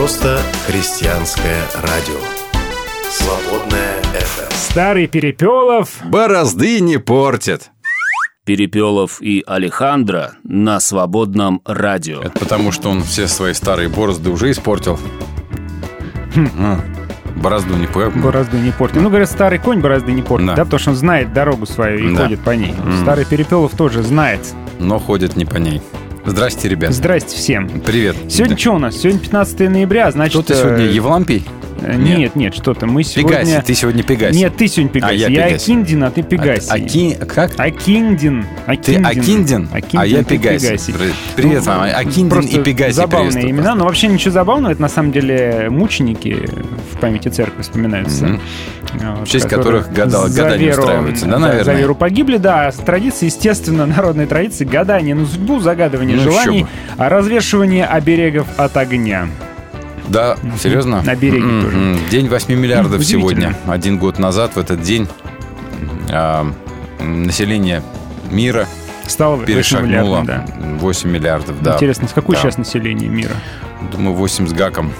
просто христианское радио. Свободная FM. Старый Перепелов. Борозды не портит. Перепелов и Алехандро на свободном радио. Это потому, что он все свои старые борозды уже испортил. А, Борозду не портит. Борозду не портит. Ну, говорят, старый конь борозды не портит, Да. да, потому что он знает дорогу свою и Да. ходит по ней. Мгм. Старый Перепелов тоже знает. Но ходит не по ней. Здрасте, ребят. Здрасте всем. Привет. Сегодня что у нас? Сегодня 15 ноября, значит... Что ты сегодня, э, Евлампий? э, Нет. Нет, нет, что-то. Мы сегодня... Пегаси. Ты сегодня Пегаси. Нет, ты сегодня Пегаси. А, я я Пегаси. Акиндин, а ты Пегаси. А, Аки- Как? Акиндин. Ты Акиндин, а я ты Пегаси. Привет вам. Акиндин Ну, Просто и Пегаси забавные имена, но вообще ничего забавного. Это на самом деле мученики в памяти церкви вспоминаются. Мгм. Вот, В честь которых гадал- за гадания веру- устраиваются, да, За наверное? веру погибли, да. Традиции, естественно, народные традиции. Гадание на судьбу, загадывание Ну, желаний, а развешивание оберегов от огня. Да, серьезно? На береге тоже. День 8 миллиардов сегодня. Один год назад в этот день а, население мира Стало перешагнуло миллиардов, да. 8 миллиардов. Да. Интересно, с какое Да. сейчас население мира? Думаю, 8 с гаком.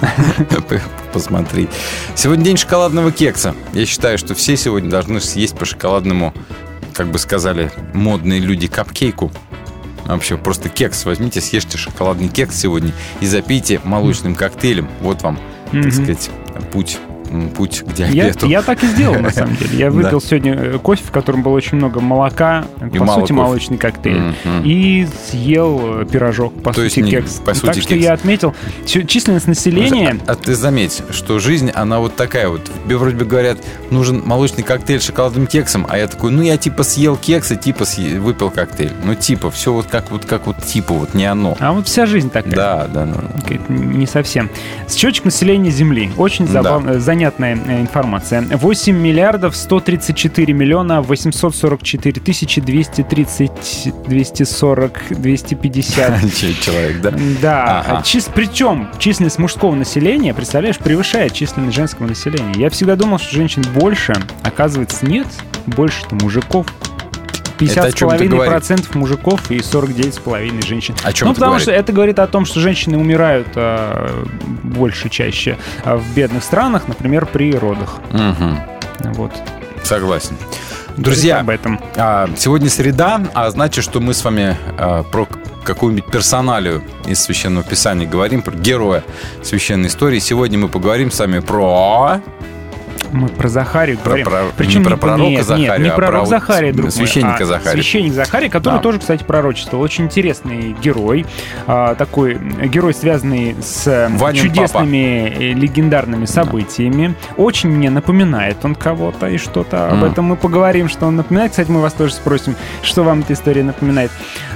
Посмотри. Сегодня день шоколадного кекса. Я считаю, что все сегодня должны съесть по шоколадному, как бы сказали модные люди, капкейку. Вообще, просто кекс возьмите, съешьте шоколадный кекс сегодня и запейте молочным коктейлем. Вот вам, так сказать, путь, путь к Я, диабету. я так и сделал, на самом деле. Я Да. выпил сегодня э, кофе, в котором было очень много молока, И по сути, кофе. молочный коктейль. Мгм. И съел э, пирожок, по То есть сути, не- кекс. по сути, так что кекс. я отметил, численность населения... А, а ты заметь, что жизнь, она вот такая вот. Тебе вроде бы говорят, нужен молочный коктейль с шоколадным кексом, а я такой, ну я типа съел кекс и типа съе- выпил коктейль. Ну типа, все вот как вот, как вот типа, вот не оно. А вот вся жизнь такая. Да, да, ну. Не совсем. Счетчик населения Земли. Очень Да. забав- занятная э, информация. 8 миллиардов 134 миллиона 844 тысячи 230, 240, 250. Че- Человек, да? Да, Ага. чис- причем численность мужского населения, представляешь, превышает численность женского населения. Я всегда думал, что женщин больше, оказывается, нет, больше-то мужиков. 50,5% мужиков и 49,5% женщин. О чем ну, потому говорит? что это говорит о том, что женщины умирают а, больше, чаще а, в бедных странах, например, при родах. Мгм. Вот. Согласен. Друзья, об этом. а, сегодня среда, а значит, что мы с вами про какую-нибудь персоналию из Священного Писания говорим, про героя священной истории. Сегодня мы поговорим с вами про... Мы про Захарию Про- говорим. про- Причем не про пророка нет, нет, Захарию, не а пророк про Захария, друг мой, священника а Захария. Священник Захарий, который Да. тоже, кстати, пророчествовал. Очень интересный герой. А, такой герой, связанный с Ванин чудесными э, легендарными событиями. Очень мне напоминает он кого-то и что-то. Об Мгм. этом мы поговорим, что он напоминает. Кстати, мы вас тоже спросим, что вам эта история напоминает.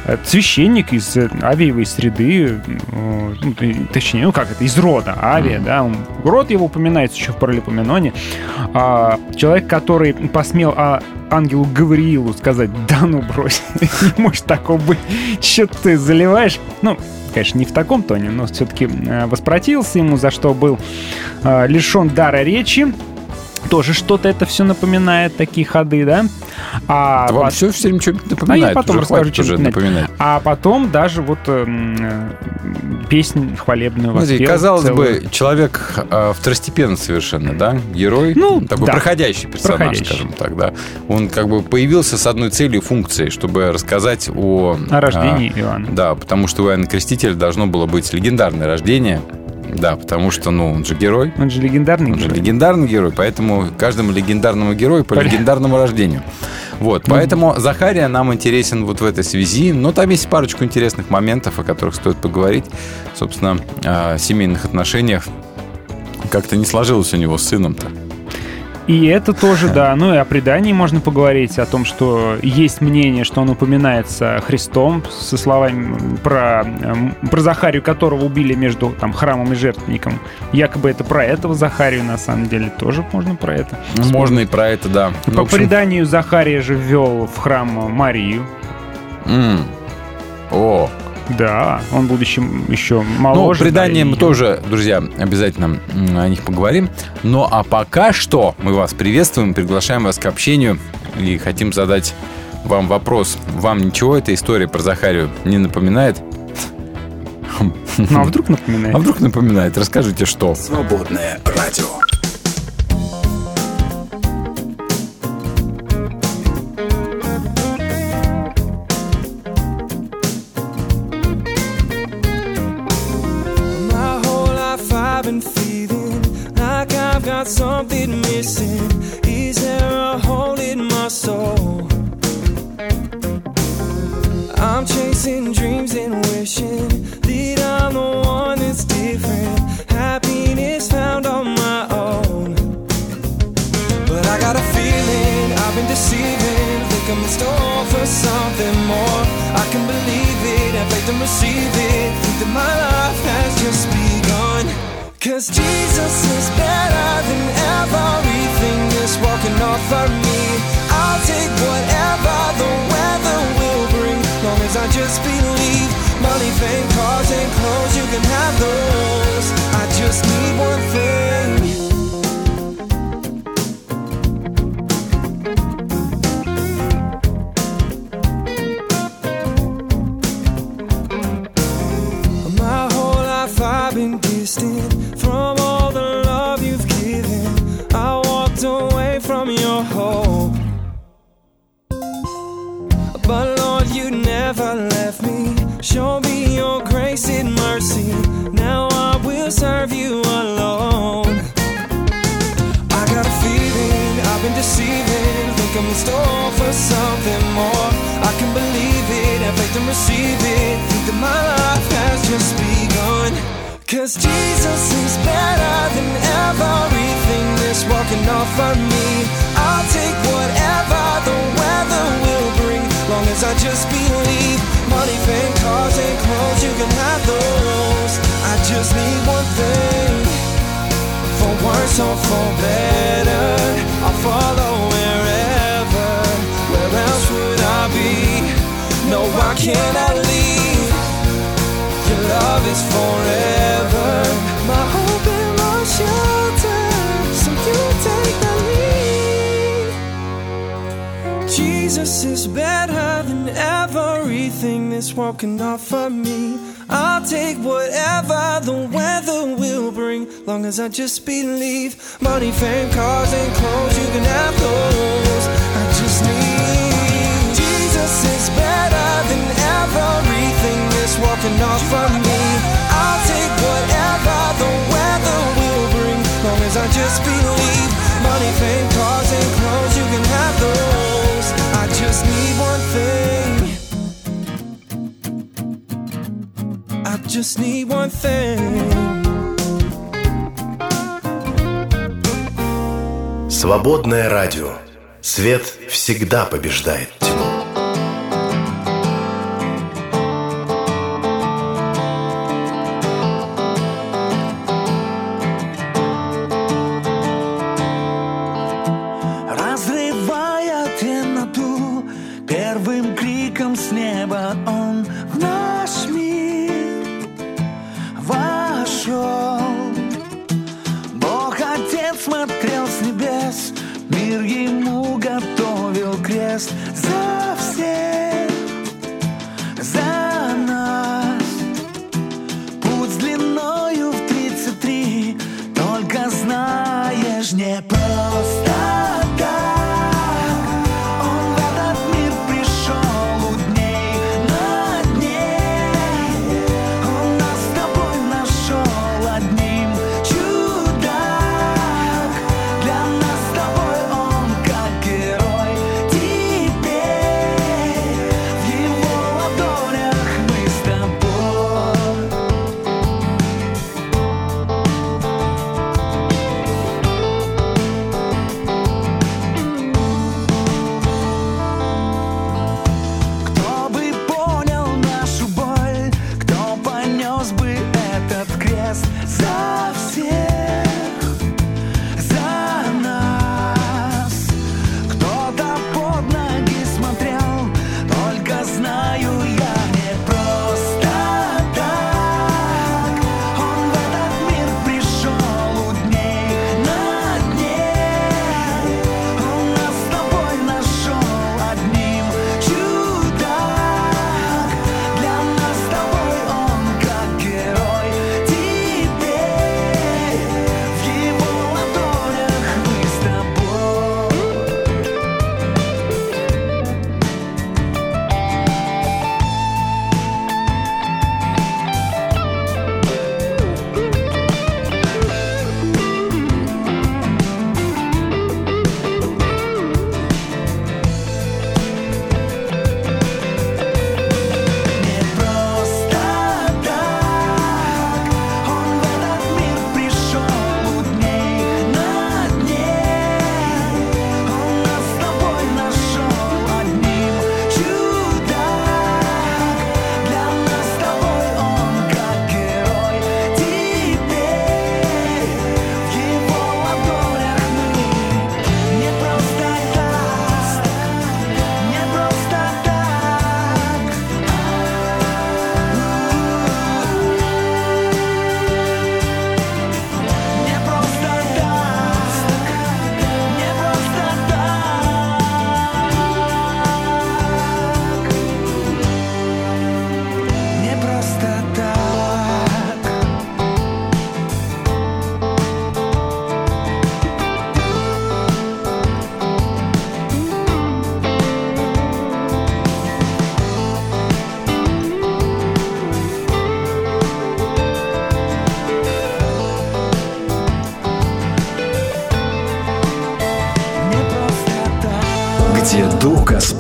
Э, Священник из э, авиевой среды, ну, точнее, ну как это, из рода авиа, да, он- род его упоминается еще в Паралипоменоне. А, человек, который посмел а, ангелу Гавриилу сказать, да ну брось, не может такого быть, что ты заливаешь. Ну, конечно, не в таком тоне, но все-таки воспротивился ему, за что был а, лишен дара речи. Тоже что-то это все напоминает, такие ходы, да? А, Да вам пот- все все время что-нибудь а напоминает. я потом уже расскажу, что напоминает. напоминать. А потом даже вот эм, э, песнь хвалебную Смотри, воспел казалось целую. бы, человек э, второстепенный совершенно, да? Герой, Ну, такой да. проходящий персонаж, Проходящий. скажем так, да. Он как бы появился с одной целью функцией, чтобы рассказать о... О рождении а, Иоанна. да, потому что у Иоанна Крестителя должно было быть легендарное рождение. Да, потому что, ну, он же герой. Он же легендарный Он же герой. легендарный герой, поэтому каждому легендарному герою по легендарному рождению. Вот, Ну, поэтому Захария нам интересен вот в этой связи. Но там есть парочку интересных моментов, о которых стоит поговорить. Собственно, о семейных отношениях. Как-то не сложилось у него с сыном-то. И это тоже, да. Ну и о предании можно поговорить, о том, что есть мнение, что он упоминается Христом, со словами про, эм, про Захарию, которого убили между там, храмом и жертвенником. Якобы это про этого Захарию, на самом деле, тоже можно про это. Ну, можно и про это, да. Ну, По в общем, преданию Захария же ввел в храм Марию. м. О, Да, он, будучи еще ну, моложе. предания да, мы и- тоже, друзья, обязательно о них поговорим. Ну, а пока что мы вас приветствуем, приглашаем вас к общению и хотим задать вам вопрос. Вам ничего эта история про Захарию не напоминает? Ну, а вдруг напоминает? А вдруг напоминает? Расскажите, что? Свободное радио. Serve you alone. I got a feeling I've been deceiving. Think I'm in store for something more. I can believe it, have faith and receive it. Think that my life has just begun. Cause Jesus is better than everything that's walking off of me. I'll take whatever the weather will bring, long as I just believe. Money, fame, cars, and clothes, you can have those. I just need one thing for worse or for better. I'll follow wherever. Where else would I be? No, I cannot leave. Your love is forever. My hope and my shelter. So you take the lead. Jesus is better than everything that's walking off of me. I'll take whatever the weather will bring, long as I just believe. Money, fame, cars, and clothes, you can have those. I just need Jesus is better than everything that's walking off of me. I'll take whatever the weather will bring, long as I just believe. Money, fame, cars, and clothes, you can have those. I just need one thing. Just need one thing. Свободное радио. Свет всегда побеждает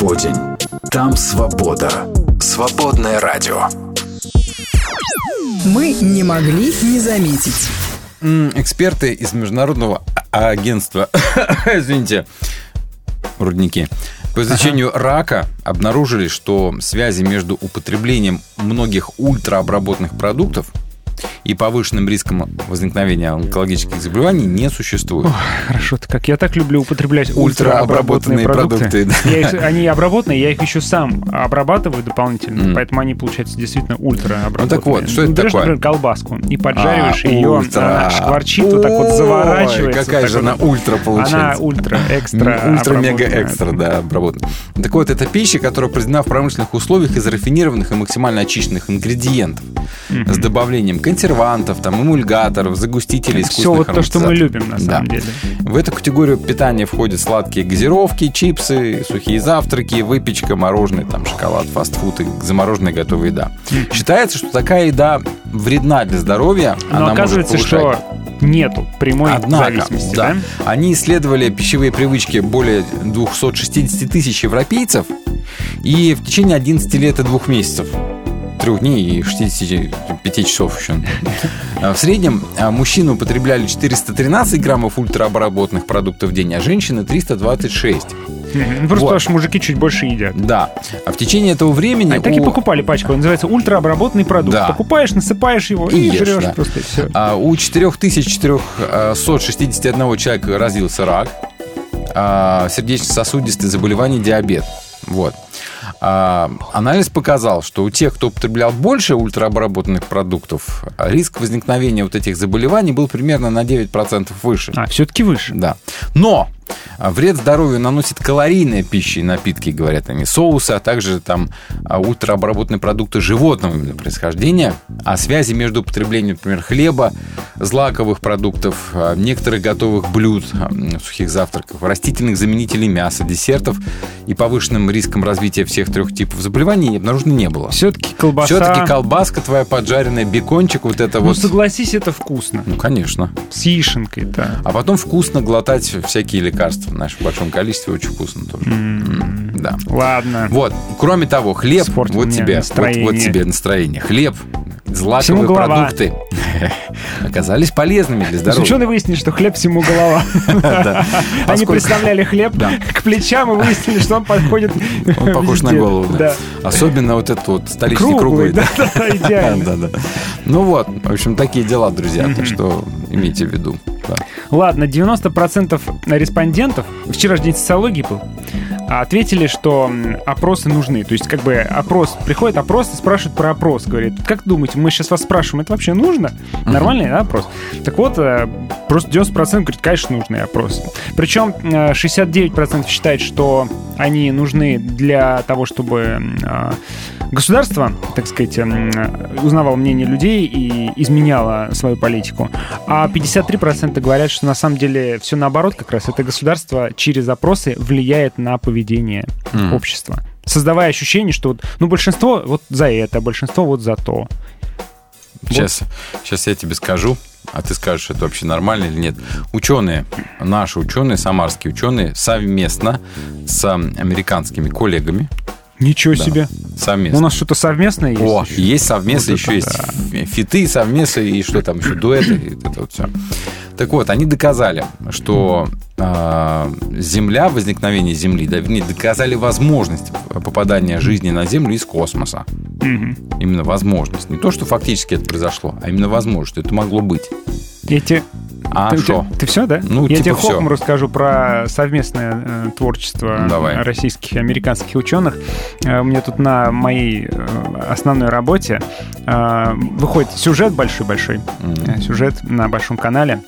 Господень, там свобода. Свободное радио. Мы не могли не заметить. Эксперты из Международного а- агентства, извините, рудники, по изучению рака обнаружили, что связи между употреблением многих ультраобработанных продуктов и повышенным риском возникновения онкологических заболеваний не существует. Хорошо, как я так люблю употреблять Ультраобработанные продукты. продукты, Я их- они обработанные, я их еще сам обрабатываю дополнительно, Мгм. поэтому они получаются действительно ультраобработанные. Ну так вот, что это Берешь, такое? например, колбаску и поджариваешь А, ее, ультра. она шкварчит, вот так вот заворачивается. Какая так же вот. она ультра получается. Она ультра, экстра. Ультра-мега обработанная. экстра, да, обработана. Так вот, это пища, которая произведена в промышленных условиях из рафинированных и максимально очищенных ингредиентов. С добавлением консервантов, там, эмульгаторов, загустителей, Все вот то, что мы любим, на Да. самом деле. В эту категорию питания входят сладкие газировки, чипсы, сухие завтраки, выпечка, мороженое, там, шоколад, фастфуд и замороженная готовая еда. Считается, что такая еда вредна для здоровья. Но она может оказывается, повышать что нету прямой Однако, зависимости, да, да? они исследовали пищевые привычки более 260 тысяч европейцев и в течение 11 лет и двух месяцев трех дней и 65 часов еще. А В среднем а, мужчины употребляли 413 граммов ультраобработанных продуктов в день, а женщины 326. Мгм. Ну, Просто Вот. потому что мужики чуть больше едят. Да. А в течение этого времени... Они так и покупали пачку. Он называется ультраобработанный продукт. Да. Покупаешь, насыпаешь его и, И ешь, жрешь да. просто все. А, У 4461 человека развился рак, а, сердечно-сосудистые заболевания, диабет. Вот. А, Анализ показал, что у тех, кто употреблял больше ультраобработанных продуктов, риск возникновения вот этих заболеваний был примерно на 9% выше. А, все-таки выше. Да. Но вред здоровью наносит калорийная пища и напитки, говорят они, соусы, а также там а, ультраобработанные продукты животного происхождения. А связи между употреблением, например, хлеба, злаковых продуктов, а, некоторых готовых блюд, а, сухих завтраков, растительных заменителей мяса, десертов и повышенным риском развития всех трех типов заболеваний обнаружено не было. Все-таки колбаса. Все-таки колбаска твоя поджаренная, бекончик, вот это Ну, вот. согласись, это вкусно. Ну, конечно. С яишенкой, да. А потом вкусно глотать всякие лекарства, знаешь, в большом количестве очень вкусно тоже. М, Да. Ладно. Вот, кроме того, хлеб, Испортил вот тебе, вот, настроение. вот тебе настроение. Хлеб, злаковые продукты оказались полезными для здоровья. Ученые выяснили, что хлеб всему голова. Они представляли хлеб к плечам и выяснили, что он подходит Он похож на голову. Особенно вот этот вот столичный круглый. Да, да, идеально. Ну вот, в общем, такие дела, друзья. Так что имейте в виду. Ладно, 90% респондентов, вчера же день социологии был, ответили, что опросы нужны. То есть, как бы опрос, приходит опрос и спрашивают про опрос. Говорит, как думаете, мы сейчас вас спрашиваем, это вообще нужно? Нормальный да, опрос? Так вот, э, просто 90% говорит, конечно, нужный опрос. Причем э, 69% считает, что они нужны для того, чтобы э, государство, так сказать, м, узнавало мнение людей и изменяло свою политику. А 53% говорят, что на самом деле все наоборот как раз. Это государство через опросы влияет на поведение Мгм. общества. Создавая ощущение, что вот, ну, большинство вот за это, большинство вот за то. Сейчас, сейчас я тебе скажу, а ты скажешь, это вообще нормально или нет. Ученые, наши ученые, самарские ученые, совместно с американскими коллегами, Ничего Да. себе. совместно. У нас что-то совместное есть? О, еще? есть совместно, Вот еще это есть фиты совместные, и что там еще, дуэты, и это вот все. Так вот, они доказали, что а, Земля, возникновение Земли, да, вернее, доказали возможность попадания жизни на Землю из космоса. Мгм. Именно возможность. Не то, что фактически это произошло, а именно возможность, что это могло быть. Я тебе... А ты, что? Ты, все, да? Ну, Я типа тебе всё. хопом расскажу про совместное э, творчество Давай. российских и американских ученых. Э, у меня тут на моей э, основной работе э, выходит сюжет большой-большой, э, сюжет на большом канале.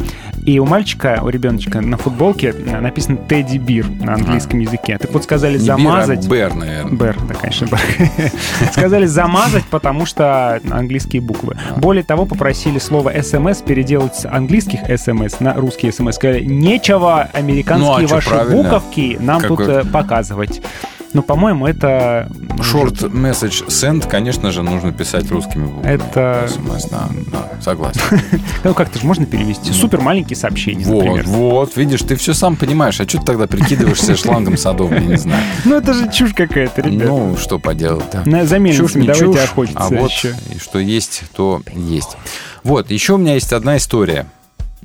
И у мальчика, у ребеночка на футболке э, написано «Тедди Бир» на английском языке. Так вот сказали Не замазать... Бир, а Бэр, наверное. Бэр, да, конечно, Бэр. Сказали замазать, потому что английские буквы. Более того, попросили слово «СМС» переделать английских «СМС» на русские «СМС». Сказали, нечего Ну, американские а чё, ваши правильно. буковки нам Какой- тут э, показывать. Но, по-моему, это... Short message send, конечно же, нужно писать русскими буквами. Это- SMS, да, да, согласен. Ну, как-то же можно перевести. Супер маленькие сообщения, Вот, вот, видишь, ты все сам понимаешь. А что ты тогда прикидываешься шлангом садовым, я не знаю. Ну, это же чушь какая-то, ребята. Ну, что поделать, да. На, за мельницами давайте охотиться а вот что есть, то есть. Вот, еще у меня есть одна история.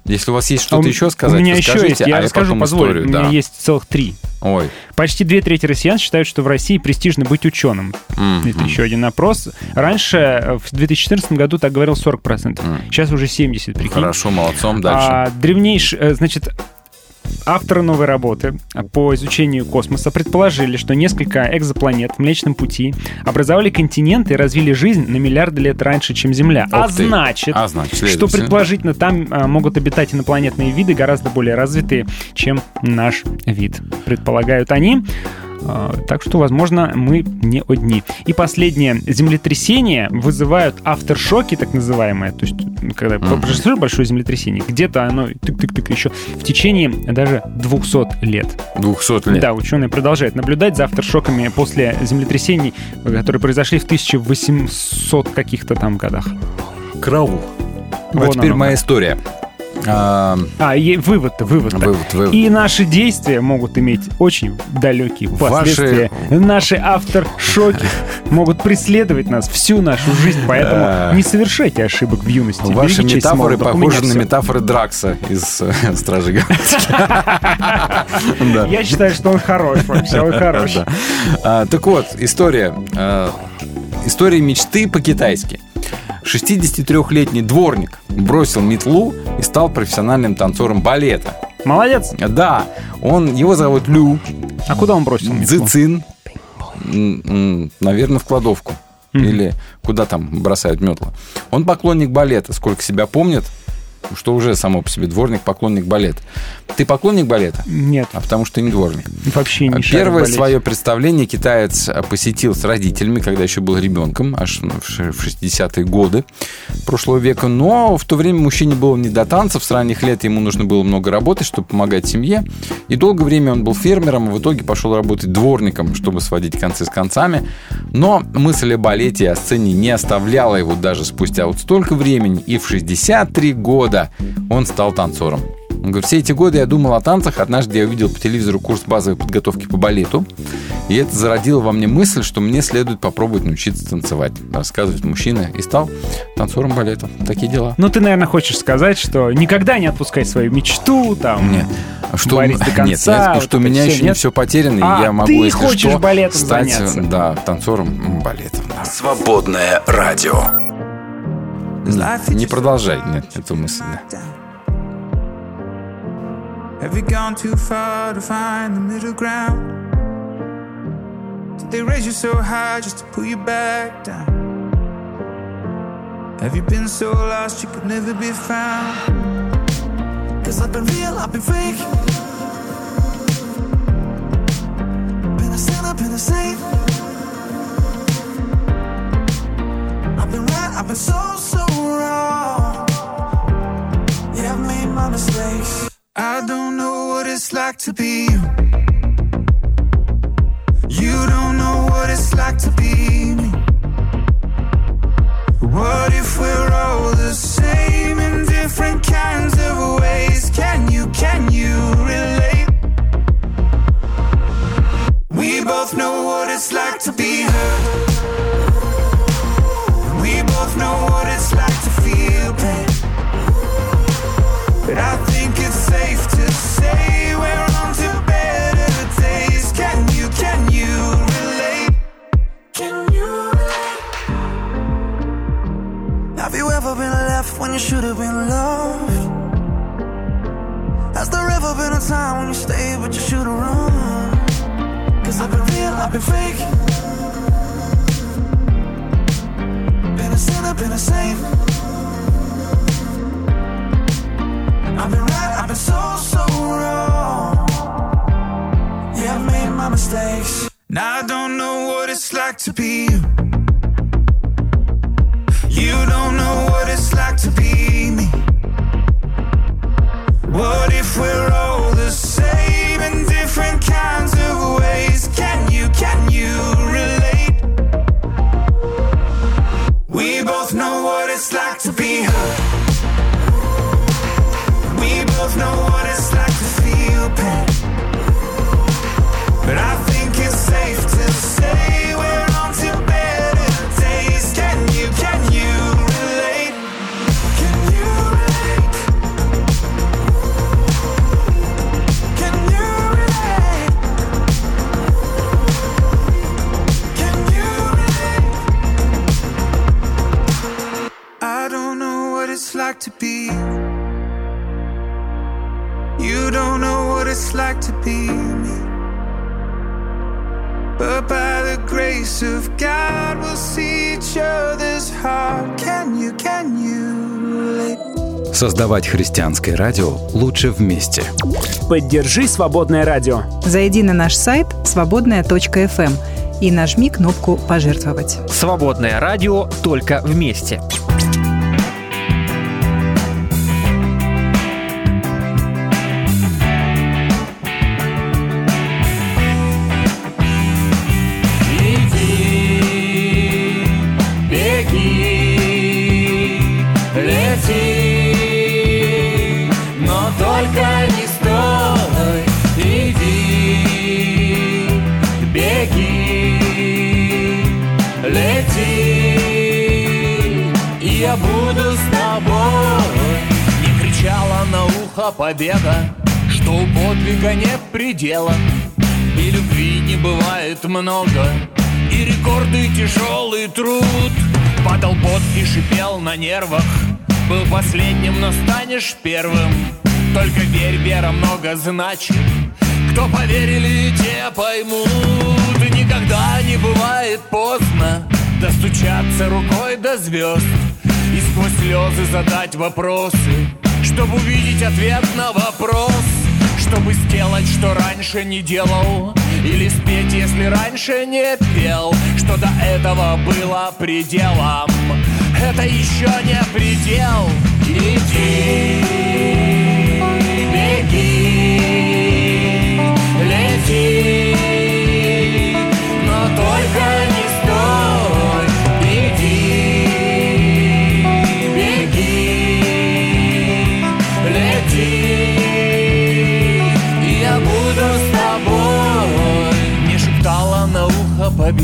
Если у вас есть что-то А еще сказать, У меня еще есть, а я я расскажу, позволь. историю, У меня да. есть целых три. Ой, Почти две трети россиян считают, что в России престижно быть ученым. Мгм. Это еще один опрос. Раньше, э, в 2014 году, так говорил 40%. Сейчас уже 70%, прикинь. хорошо, молодцом, дальше. А, древнейший, э, значит, авторы новой работы по изучению космоса предположили, что несколько экзопланет в Млечном Пути образовали континенты и развили жизнь на миллиарды лет раньше, чем Земля. а значит, А, значит, что предположительно там а, могут обитать инопланетные виды гораздо более развитые, чем наш вид. Предполагают они. А, Так что, возможно, мы не одни. И последнее. Землетрясения вызывают авторшоки, так называемые. То есть, когда Мгм. произошло большое землетрясение, где-то оно тык-тык-тык еще в течение даже 200 лет. 200 лет. Да, ученые продолжают наблюдать за авторшоками после землетрясений, которые произошли в 1800 каких-то там годах. Караул. Вон а теперь моя история. А, А, и вывод-то, вывод-то. вывод, вывод. И наши действия могут иметь очень далекие Ваши- последствия. Наши авторшоки могут преследовать нас всю нашу жизнь, поэтому Да. не совершайте ошибок в юности. Ваши Берегите метафоры похожи на метафоры Дракса из э, Стражей Галактики. Я считаю, что он хорош вообще, он хорош. А, Так вот, история. а, История мечты по-китайски. 63-летний дворник бросил метлу и стал профессиональным танцором балета. Молодец. Да, он, его зовут Лю А куда он бросил? метлу? Цзицин. Наверное, в кладовку. Мгм. Или куда там бросают метла. Он поклонник балета, сколько себя помнит, что уже само по себе дворник, поклонник балета. Ты поклонник балета? Нет, А потому что ты не дворник. вообще не в Первое свое представление китаец а, посетил с родителями, когда еще был ребенком, аж в ш- в 60-е годы прошлого века. Но в то время мужчине было не до танцев. С ранних лет ему нужно было много работать, чтобы помогать семье. И долгое время он был фермером, и в итоге пошел работать дворником, чтобы сводить концы с концами. Но мысль о балете и о сцене не оставляла его даже спустя вот столько времени. И в 63 года он стал танцором. Он говорит, все эти годы я думал о танцах. Однажды я увидел по телевизору курс базовой подготовки по балету. И это зародило во мне мысль, что мне следует попробовать научиться танцевать. Рассказывает мужчина. И стал танцором балета. Такие дела. Ну, ты, наверное, хочешь сказать, что никогда не отпускай свою мечту, там... Нет. Что, Борись до нет, конца, нет, вот что у меня еще не нет? все потеряно, А, и я могу, ты если хочешь что, балетом стать, заняться? да, танцором м, балетом. да. Свободное радио. Не продолжай, нет, эту мысль. да. Have you gone too far to find the middle ground? Did they raise you so high just to pull you back down? Have you been so lost you could never be found? Cause I've been real, I've been fake. Been a sinner, been a saint. I've been so, so wrong. Yeah, I've made my mistakes. I don't know what it's like to be you. You don't know what it's like to be me. What if we're all the same in different kinds of ways? Can you, can you relate? We both know what it's like to be hurt. Know what it's like to feel pain. But I think it's safe to say we're on to better days. Can you, can you relate? Can you relate? Have you ever been left when you should have been loved? Has there ever been a time when you stayed but you should have run? Cause I've been real, I've been fake. Sinner, been a saint. I've been right, I've been so, so wrong. Yeah, I've made my mistakes. Now I don't know what it's like to be you. You don't know what it's like to be me. What if we're all the same in different kinds of ways? Can you, can you both know what it's like to be hurt. We both know what it's like to feel pain. But I think it's safe to say we're. like to be. You don't know what it's like to be me. But by the grace of God, we'll see each other's heart. Can you, can you? Создавать христианское радио лучше вместе. Поддержи «Свободное радио». Зайди на наш сайт свободная.фм эм и нажми кнопку «Пожертвовать». «Свободное радио» только вместе. Ухо победа, что у подвига нет предела, и любви не бывает много, и рекорды тяжелый труд. Падал пот и шипел на нервах, был последним, но станешь первым. Только верь, вера много значит, кто поверили, те поймут. Никогда не бывает поздно достучаться рукой до звезд и сквозь слезы задать вопросы, чтобы увидеть ответ на вопрос. Чтобы сделать, что раньше не делал Или спеть, если раньше не пел Что до этого было пределом. Это еще не предел. Иди, беги,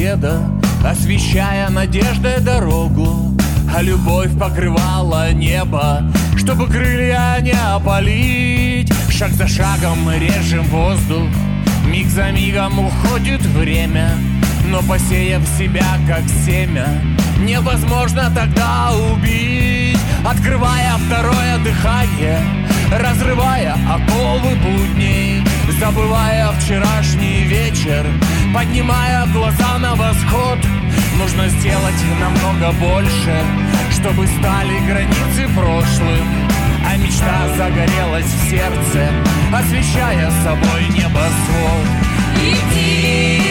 победа Освещая надеждой дорогу А любовь покрывала небо Чтобы крылья не опалить. Шаг за шагом мы режем воздух Миг за мигом уходит время Но посеяв себя как семя Невозможно тогда убить. Открывая второе дыхание Разрывая оковы будней Забывая вчерашний вечер Поднимая глаза на восход. Нужно сделать намного больше Чтобы стали границы прошлым. А мечта загорелась в сердце Освещая собой небосвод. Иди,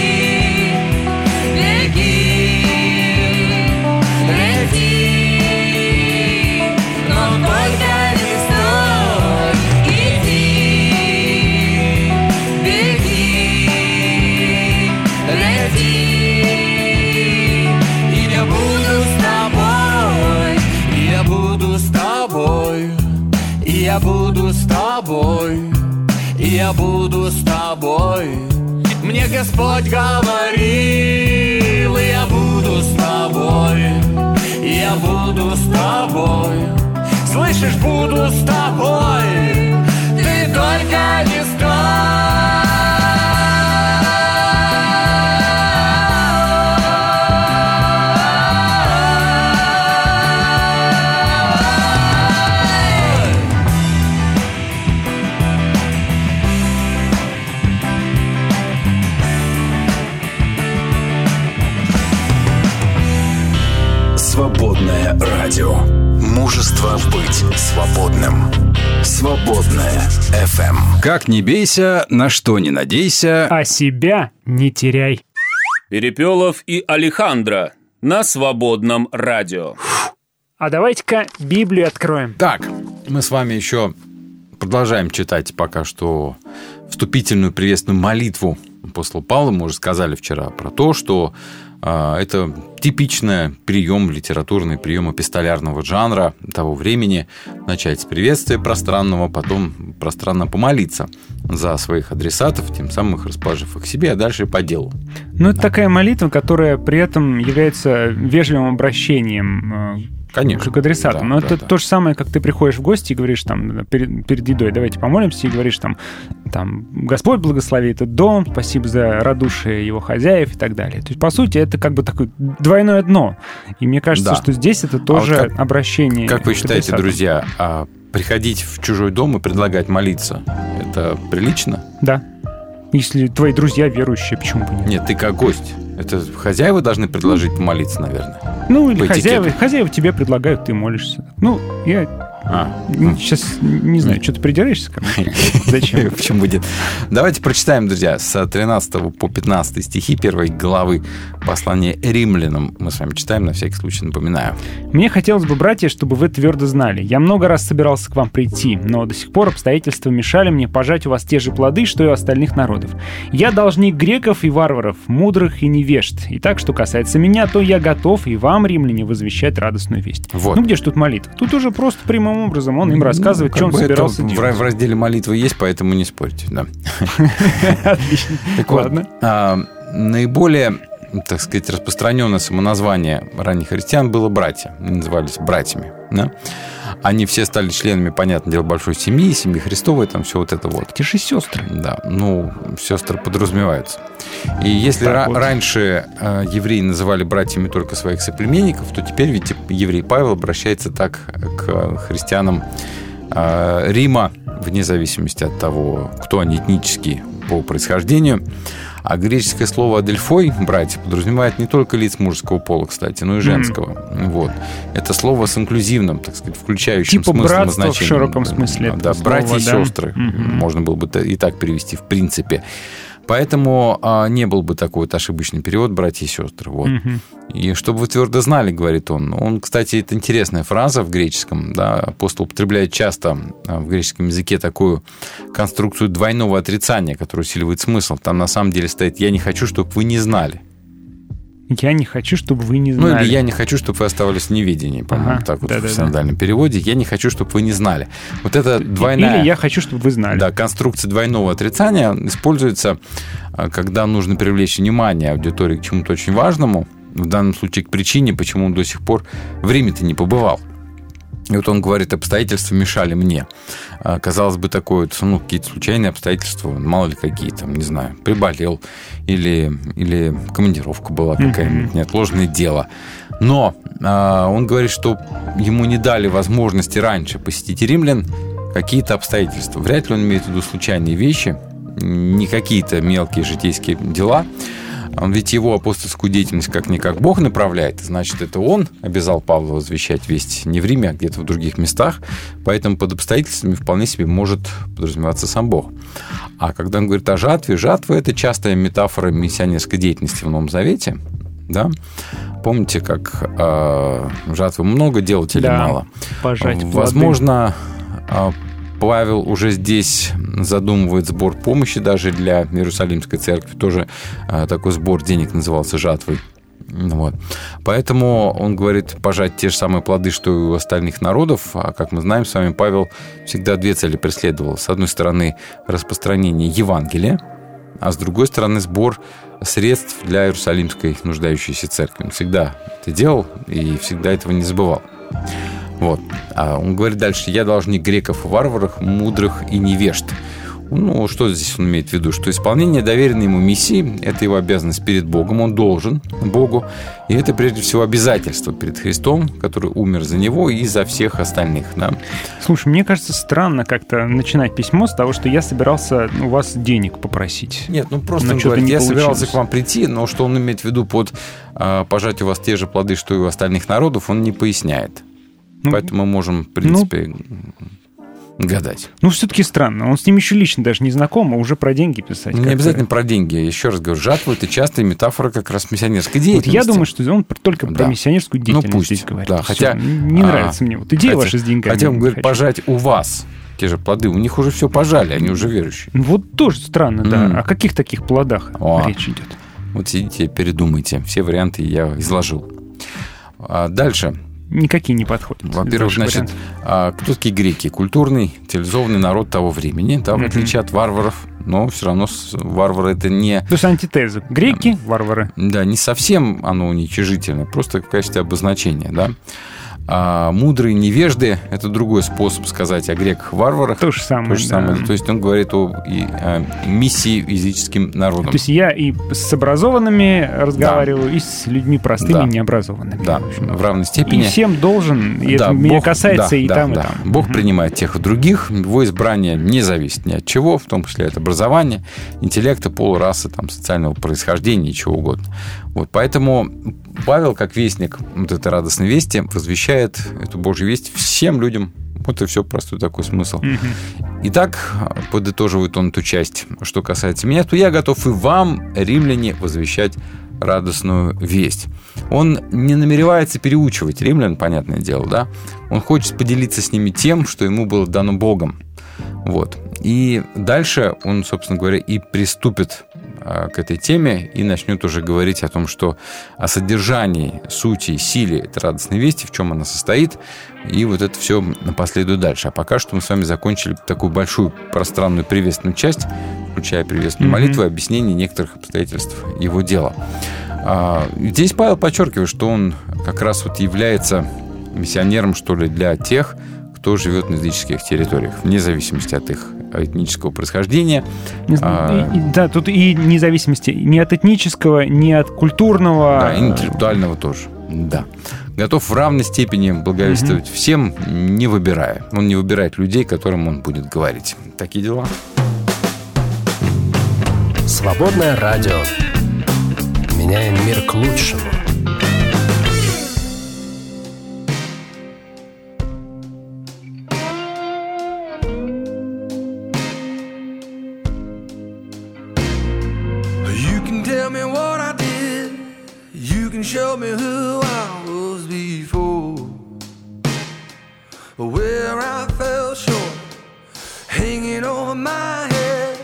беги, с тобой я буду с тобой. Мне Господь говорил я буду с тобой я буду с тобой. Слышишь, буду с тобой Ты только не Свободное радио. Мужество быть свободным. Свободное FM. Как не бейся, на что не надейся. А себя не теряй. Перепелов и Алехандро на свободном радио. А давайте-ка Библию откроем. Так, мы с вами еще продолжаем читать пока что вступительную приветственную молитву апостола Павла. Мы уже сказали вчера про то, что это типичный прием, литературный прием эпистолярного жанра того времени. Начать с приветствия пространного, потом пространно помолиться за своих адресатов, тем самым их расположив их себе, а дальше по делу. Ну, это такая молитва, которая при этом является вежливым обращением э, Конечно. к адресатам. Да, Но да, это да. то же самое, как ты приходишь в гости и говоришь там перед, перед едой, давайте помолимся, и говоришь там, там, Господь благослови этот дом, спасибо за радушие его хозяев и так далее. То есть, по сути, это как бы такое двойное дно. И мне кажется, Да. что здесь это А тоже вот как- обращение. Как вы считаете, адресатам. друзья, а приходить в чужой дом и предлагать молиться, это прилично? Да. Если твои друзья верующие, почему бы нет? Нет, ты как гость. Это хозяева должны предложить помолиться, наверное. Ну, или хозяева, хозяева тебе предлагают, ты молишься. Ну, я А, сейчас не знаю, что ты придираешься ко мне? Зачем? Почему будет? Давайте прочитаем, друзья, с 13 по 15 стихи первой главы послания римлянам. Мы с вами читаем, на всякий случай напоминаю. Мне хотелось бы, братья, чтобы вы твердо знали. Я много раз собирался к вам прийти, но до сих пор обстоятельства мешали мне пожать у вас те же плоды, что и у остальных народов. Я должник греков и варваров, мудрых и невежд. И так, что касается меня, то я готов и вам, римляне, возвещать радостную весть. Вот. Ну где ж тут молитва? Тут уже просто образом он им рассказывает, Ну, что он собирался в, делать. в разделе молитвы есть, поэтому не спорьте. Да. Отлично. Так Ладно. а, наиболее, так сказать, распространенное самоназвание ранних христиан было братья. Они назывались братьями. Да? Они все стали членами, понятное дело, большой семьи, семьи Христовой, там все вот это вот. Те же сестры. Да, ну, сестры подразумеваются. И если ра- вот. раньше э, евреи называли братьями только своих соплеменников, то теперь ведь еврей Павел обращается так к христианам Рима, вне зависимости от того, кто они этнически по происхождению. А греческое слово «адельфой», братья, подразумевает не только лиц мужского пола, кстати, но и женского. Вот. Это слово с инклюзивным, так сказать, включающим Типа смыслом и братство в значением. широком смысле Да, братья и да. сестры. Мгм. Можно было бы и так перевести в принципе. Поэтому а, не был бы такой вот ошибочный перевод «братья и сестры». Вот. Мгм. И чтобы вы твердо знали, говорит он. Он, кстати, это интересная фраза в греческом. Да, апостол употребляет часто а, в греческом языке такую конструкцию двойного отрицания, которая усиливает смысл. Там на самом деле стоит «я не хочу, чтобы вы не знали». Я не хочу, чтобы вы не Ну, знали. или «я не хочу, чтобы вы оставались в неведении», по-моему, Ага, так вот да-да-да. в синодальном переводе. «Я не хочу, чтобы вы не знали». Вот это двойная... Или я хочу, чтобы вы знали. Да, конструкция двойного отрицания используется, а, когда нужно привлечь внимание аудитории к чему-то очень важному, в данном случае к причине, почему он до сих пор в Риме-то не побывал. И вот он говорит, обстоятельства мешали мне. А, Казалось бы, такое, ну, какие-то случайные обстоятельства, мало ли какие там, не знаю, приболел, или, или командировка была какая-нибудь, неотложное дело. Но а, он говорит, что ему не дали возможности раньше посетить римлян какие-то обстоятельства. Вряд ли он имеет в виду случайные вещи, не какие-то мелкие житейские дела. Он ведь его апостольскую деятельность как-никак Бог направляет. Значит, это он обязал Павла возвещать весть не в Риме, а где-то в других местах. Поэтому под обстоятельствами вполне себе может подразумеваться сам Бог. А когда он говорит о жатве, жатва – это частая метафора миссионерской деятельности в Новом Завете. Да? Помните, как э, жатвы много делать или Да, мало? пожать плоды. Возможно, а, Павел уже здесь задумывает сбор помощи даже для Иерусалимской церкви. Тоже а, такой сбор денег назывался жатвой. Вот. Поэтому он говорит пожать те же самые плоды, что и у остальных народов. А как мы знаем с вами, Павел всегда две цели преследовал. С одной стороны, распространение Евангелия, а с другой стороны, сбор средств для Иерусалимской нуждающейся церкви. Он всегда это делал и всегда этого не забывал. Вот. А он говорит дальше, я должник греков и варваров, мудрых и невежд. Ну, что здесь он имеет в виду? Что исполнение доверенной ему миссии – это его обязанность перед Богом, он должен Богу, и это прежде всего обязательство перед Христом, который умер за него и за всех остальных. Да? Слушай, мне кажется, странно как-то начинать письмо с того, что я собирался у вас денег попросить. Нет, ну просто Но он говорит, я собирался получилось. к вам прийти, но что он имеет в виду под а, пожать у вас те же плоды, что и у остальных народов, он не поясняет. Ну, Поэтому мы можем, в принципе, гадать. Ну, все-таки странно. Он с ним еще лично даже не знаком, а уже про деньги писать. Ну, Не обязательно про деньги. Еще раз говорю, жатва – это частая метафора как раз миссионерской Вот деятельности. я думаю, что он только про Да. миссионерскую Ну, деятельность пусть. здесь говорит. Да, хотя, Не а, нравится мне. Вот идея хотя- ваша с деньгами. Хотя он говорит, хочу. пожать у вас те же плоды. У них уже все пожали, они уже верующие. Ну, Вот тоже странно, да. М. О каких таких плодах О. речь идет? Вот сидите, передумайте. Все варианты я изложил. А дальше. Никакие не подходят. Во-первых, значит, а, кто такие греки? Культурный, цивилизованный народ того времени, да, в отличие от варваров. Но все равно варвары это не, То есть антитеза. Греки, варвары. да, не совсем оно уничижительное, просто в качестве обозначения, да. А мудрые невежды – это другой способ сказать о греках-варварах. То же самое, То же самое. да. То есть он говорит о, и, о миссии языческим народам. То есть я и с образованными разговариваю, и с людьми простыми, Да. необразованными. Да, в равной степени. И всем должен, и Да, это меня Бог- касается да, и да, там, да. и там. Бог принимает тех и других. Его избрание не зависит ни от чего, в том числе от образования, интеллекта, пола, расы, там, социального происхождения и чего угодно. Вот, поэтому Павел, как вестник вот этой радостной вести, возвещает эту Божью весть всем людям. Вот и все, простой такой смысл. Итак, подытоживает он эту часть, что касается меня, то я готов и вам, римляне, возвещать радостную весть. Он не намеревается переучивать римлян, понятное дело, да? Он хочет поделиться с ними тем, что ему было дано Богом. Вот. И дальше он, собственно говоря, и приступит к этой теме и начнет уже говорить о том, что о содержании, сути, силе этой радостной вести, в чем она состоит, и вот это все последует дальше. А пока что мы с вами закончили такую большую пространную приветственную часть, включая приветственную Мгм. молитву и объяснение некоторых обстоятельств его дела. А, Здесь Павел подчеркивает, что он как раз вот является миссионером, что ли, для тех, кто живет на языческих территориях, вне зависимости от их этнического происхождения. Не знаю, А, и- и- да, тут и независимости ни от этнического, ни от культурного. Да, и интеллектуального тоже. Да. Готов в равной степени благовествовать всем, не выбирая. Он не выбирает людей, которым он будет говорить. Такие дела. Свободное радио. Меняем мир к лучшему. Me who I was before. Where I fell short, hanging over my head.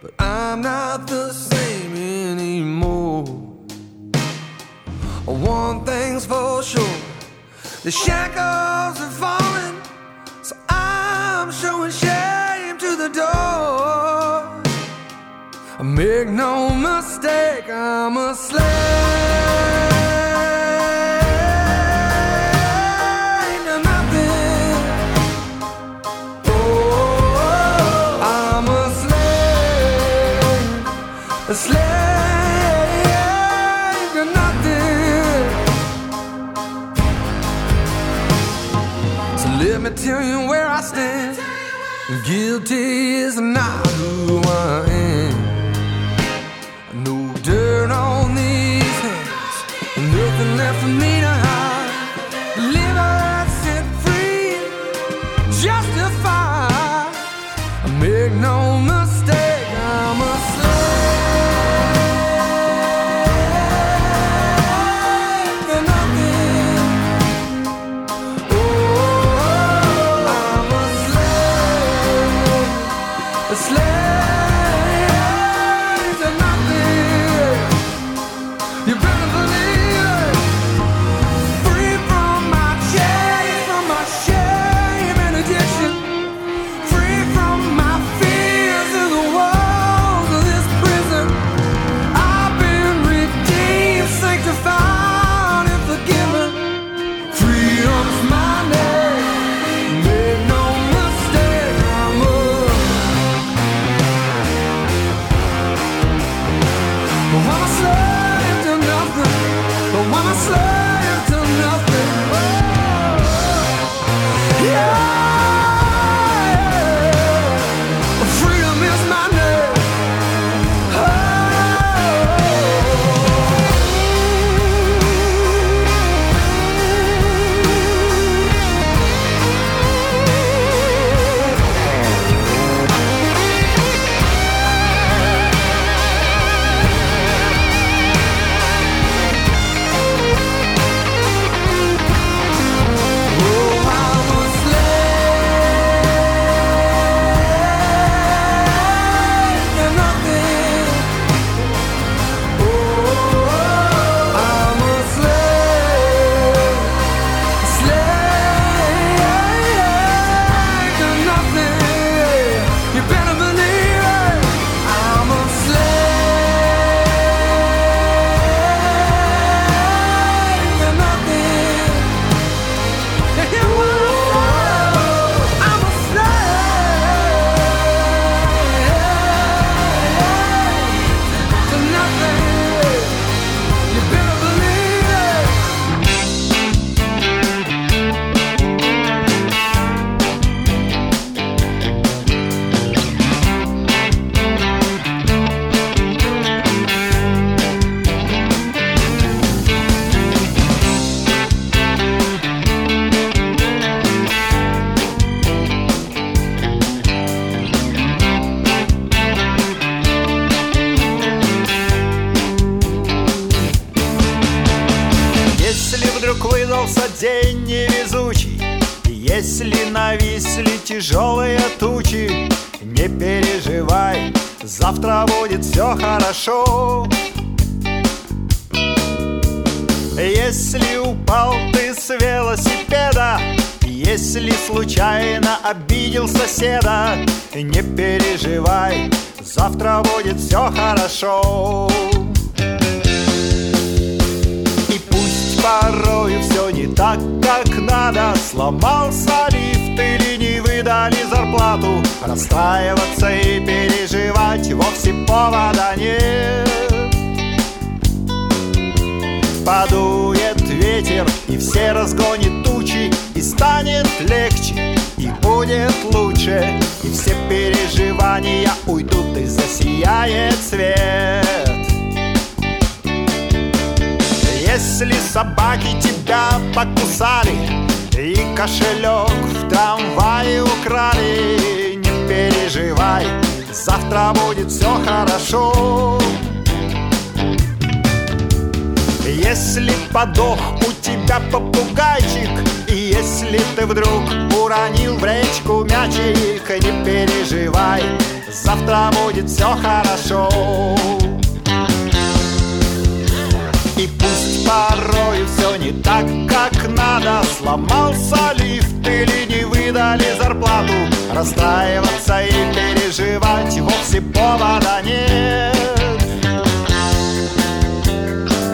But I'm not the same anymore. One thing's for sure the shackles are falling. So I'm showing shame to the door. I make no mistake, I'm a slave Guilty is not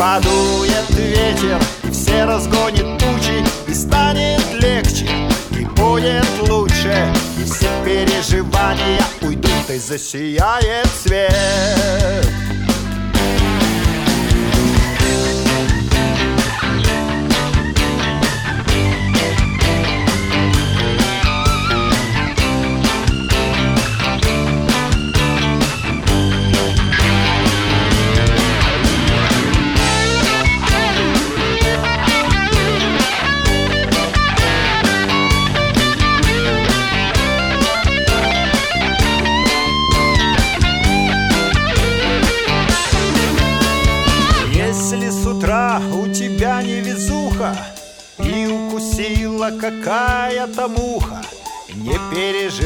Подует ветер, и все разгонит тучи И станет легче, и будет лучше И все переживания уйдут, и засияет свет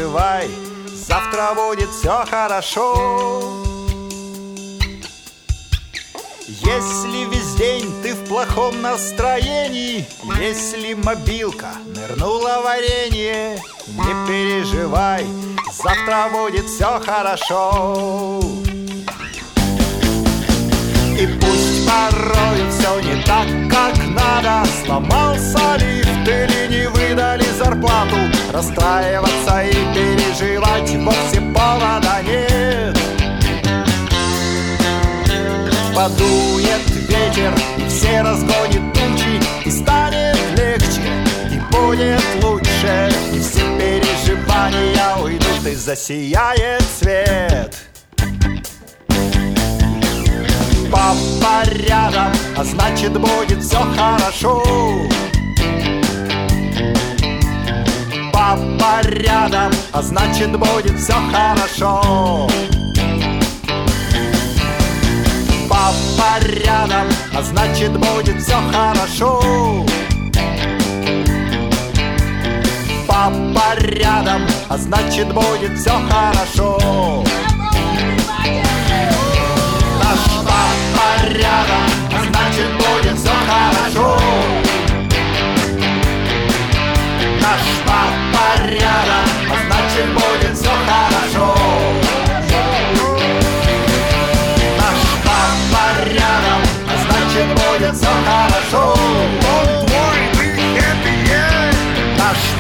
переживай, завтра будет все хорошо. Если весь день ты в плохом настроении Если мобилка нырнула варенье Не переживай, завтра будет все хорошо. И пусть порой все не так, как надо. Сломался лифт или не выдали зарплату. Расстраиваться и переживать вовсе повода нет. Подует ветер и все разгонит тучи И станет легче и будет лучше. И все переживания уйдут и засияет свет Папа рядом, а значит будет все хорошо. Папа рядом, а значит будет все хорошо. Папа рядом, а значит будет все хорошо. Папа рядом, а значит будет все хорошо папа рядом, а значит будет все хорошо. Наш папа рядом, а значит будет все хорошо. Наш папа рядом, а значит будет все хорошо.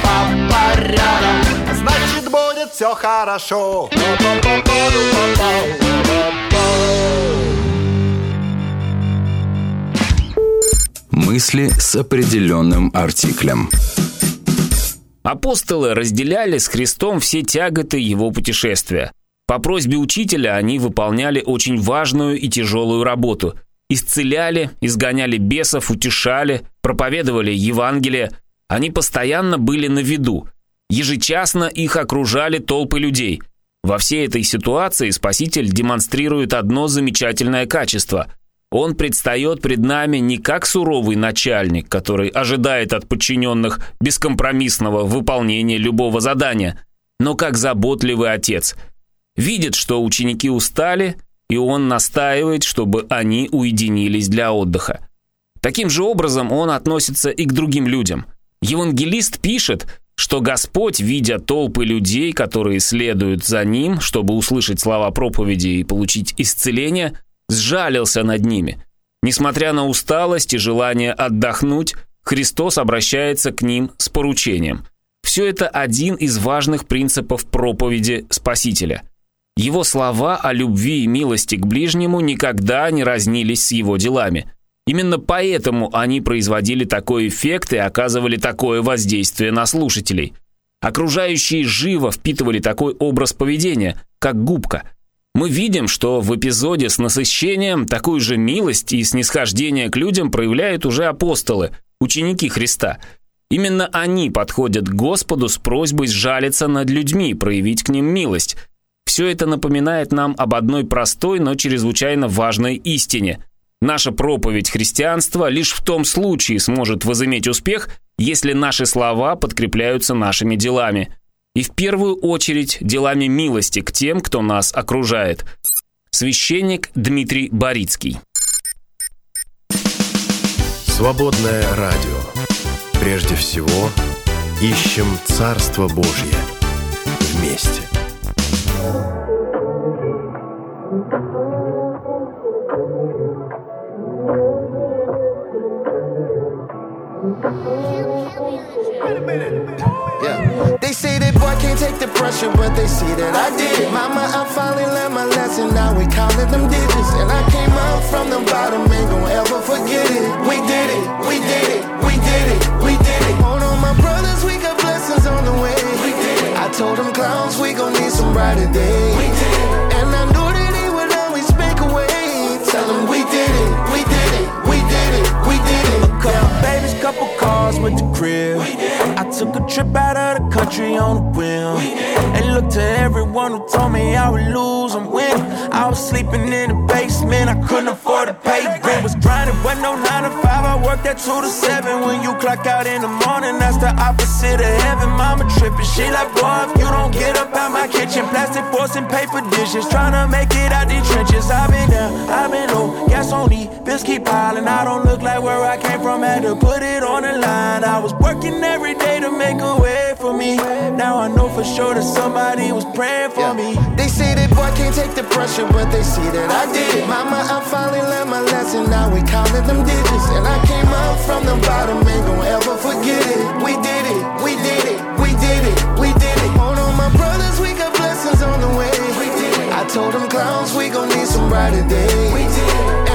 Папа рядом, а значит будет все хорошо Мысли с определенным артиклем. Апостолы разделяли с Христом все тяготы его путешествия. По просьбе учителя они выполняли очень важную и тяжелую работу. Исцеляли, изгоняли бесов, утешали, проповедовали Евангелие. Они постоянно были на виду. Ежечасно их окружали толпы людей. Во всей этой ситуации Спаситель демонстрирует одно замечательное качество. Он предстает пред нами не как суровый начальник, который ожидает от подчиненных бескомпромиссного выполнения любого задания, но как заботливый отец. Видит, что ученики устали, и он настаивает, чтобы они уединились для отдыха. Таким же образом он относится и к другим людям. Евангелист пишет, что Господь, видя толпы людей, которые следуют за Ним, чтобы услышать слова проповеди и получить исцеление, сжалился над ними. Несмотря на усталость и желание отдохнуть, Христос обращается к ним с поручением. Все это один из важных принципов проповеди Спасителя. Его слова о любви и милости к ближнему никогда не разнились с его делами. Именно поэтому они производили такой эффект и оказывали такое воздействие на слушателей. Окружающие живо впитывали такой образ поведения, как губка – мы видим, что в эпизоде с насыщением такую же милость и снисхождение к людям проявляют уже апостолы, ученики Христа. Именно они подходят к Господу с просьбой сжалиться над людьми, проявить к ним милость. Все это напоминает нам об одной простой, но чрезвычайно важной истине. Наша проповедь христианства лишь в том случае сможет возыметь успех, если наши слова подкрепляются нашими делами – и в первую очередь делами милости к тем, кто нас окружает. Священник Дмитрий Борицкий. Свободное радио. Прежде всего, ищем Царство Божье вместе. Yeah. They say that boy can't take the pressure, but they see that I did. Mama, I finally learned my lesson. Now we counting them digits. And I came up from the bottom, ain't gon' ever forget it. We did it, we did it, we did it, we did it. Hold on, my brothers, we got blessings on the way. We did it. I told them clowns, we gon' need some brighter days. We did it. And I knew that he would always make a way. Tell them we did it, we did it, we did it, we did it. Couple babies, couple cars with the crib. I took a trip out of the country on a whim. And looked to everyone who told me I would lose and win. I was sleeping in the basement, I couldn't afford to pay rent. Was grinding, wasn't no 9 to 5. I worked at 2 to 7. When you clock out in the morning, that's the opposite of heaven. Mama tripping, she like, boy, if you don't get up out my kitchen, plastic forks and paper dishes. Trying to make it out these trenches. I've been down, I've been low, gas on E, bills keep piling. I don't look like where I came from, had to put it on the line. I was working every day to make a way for me. Now I know for sure that somebody was praying for me. They say that boy can't take the pressure, but they see that I did it. Mama, I finally learned my lesson. Now we counting them digits. And I came up from the bottom, ain't gon' ever forget it. We did it, we did it, we did it, we did it. Hold on, my brothers, we got blessings on the way. We did it. I told them clowns, we gon' need some brighter days. We did it.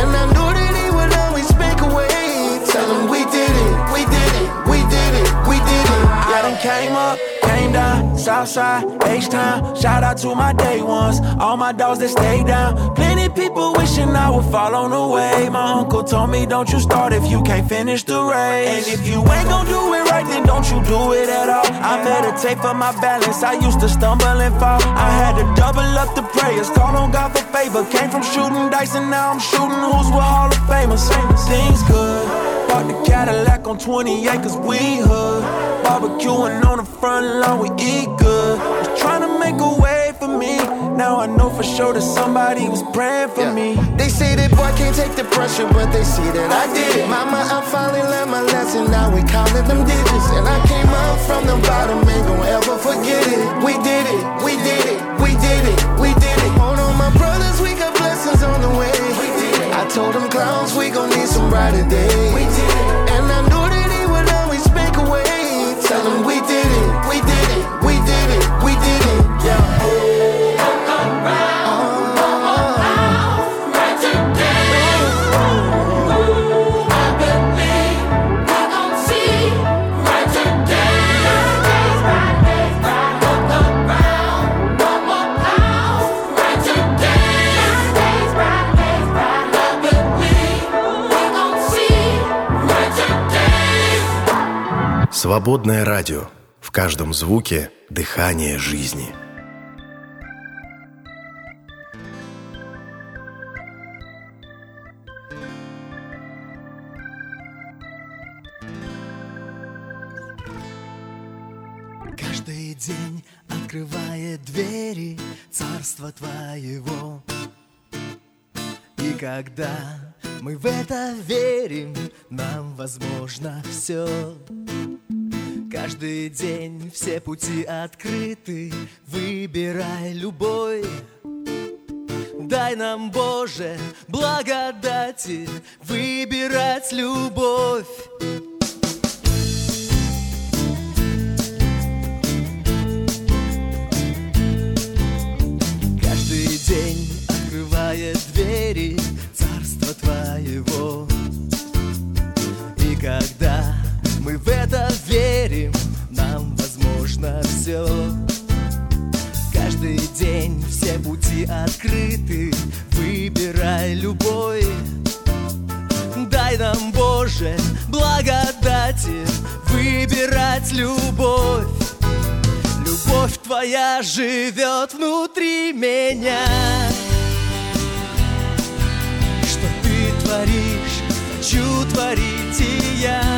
Down, Southside, H-Town. Shout out to my day ones, all my dogs that stay down. Plenty people wishing I would fall on the way. My uncle told me, don't you start if you can't finish the race. And if you ain't gon' do it right, then don't you do it at all. I meditate for my balance, I used to stumble and fall. I had to double up the prayers, call on God for favor. Came from shooting dice and now I'm shooting who's with Hall of Famers. Things good. Bought the Cadillac on 20 acres, we hood. Barbecuing on the front lawn, we eat good. Was trying to make a way for me. Now I know for sure that somebody was praying for me. They say that boy can't take the pressure, but they see that I did it. Mama, I finally learned my lesson. Now we counting them digits. And I came up from the bottom, ain't gon' ever forget it. We did it, we did it, we did it, we did it. Hold on, my brothers, we got blessings on the way. We did it. I told them clowns, we gon' need some brighter days. We did it. We did it, we did it, we did it, we did it. Свободное радио. В каждом звуке – дыхание жизни. Каждый день открывает двери царства твоего. И когда мы в это верим, нам возможно все. Каждый день все пути открыты, выбирай любой. Дай нам, Боже, благодати выбирать любовь. Каждый день открывает двери, твоего. И когда мы в это верим, нам возможно все. Каждый день все пути открыты, выбирай любой. Дай нам, Боже, благодати выбирать любовь. Любовь твоя живет внутри меня. говоришь, хочу творить и я.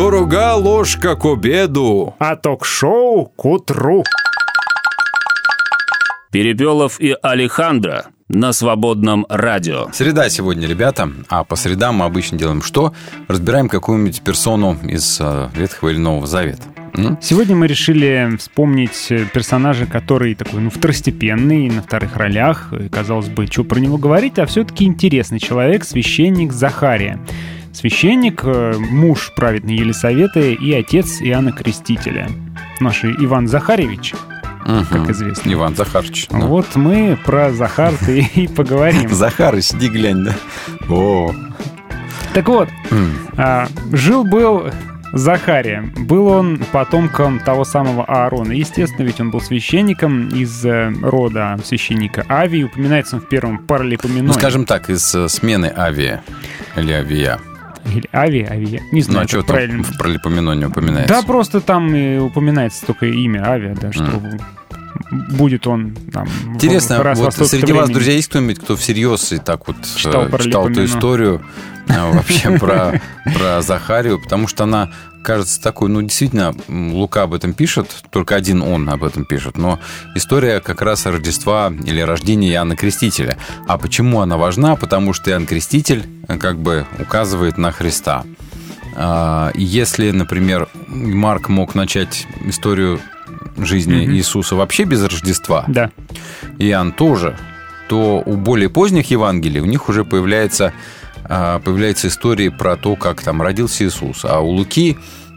Дорога ложка к обеду. А ток-шоу к утру. Перепелов и Алехандро на свободном радио. Среда сегодня, ребята. А по средам мы обычно делаем что? Разбираем какую-нибудь персону из э, Ветхого или Нового Завета. М? Сегодня мы решили вспомнить э, персонажа, который такой, ну, второстепенный, на вторых ролях. И, казалось бы, что про него говорить, а все-таки интересный человек, священник Захария. Священник, э, муж праведной Елисаветы и отец Иоанна Крестителя. Наш Иван Захаревич, как Мгм. известно. Иван Захарович. да. Вот мы про Захарта и поговорим. Захар, сиди глянь, да? О, Так вот, а, жил-был Захария. Был он потомком того самого Аарона. Естественно, ведь он был священником из э, рода священника Авии. Упоминается он в первом паралипоменоне. ну скажем так, из э, смены авиа или авиа. Или Авия, Авия. Не Ну знаю, а что правильно. в пролипоменоне упоминается? Да, просто там и упоминается только имя Авиа, да, что будет он там... Интересно, раз во вот среди вас, времени. друзья, есть кто-нибудь, кто всерьез и так вот э, Читал про читал эту историю э, вообще про, про Захарию, потому что она кажется такой, ну, действительно, Лука об этом пишет, только один он об этом пишет, но история как раз Рождества или рождения Иоанна Крестителя. А почему она важна? Потому что Иоанн Креститель э, как бы указывает на Христа. А, если, например, Марк мог начать историю жизни Мгм. Иисуса вообще без Рождества, Да. Иоанн тоже, то у более поздних Евангелий у них уже появляется, а, появляется история про то, как там родился Иисус. А у Луки,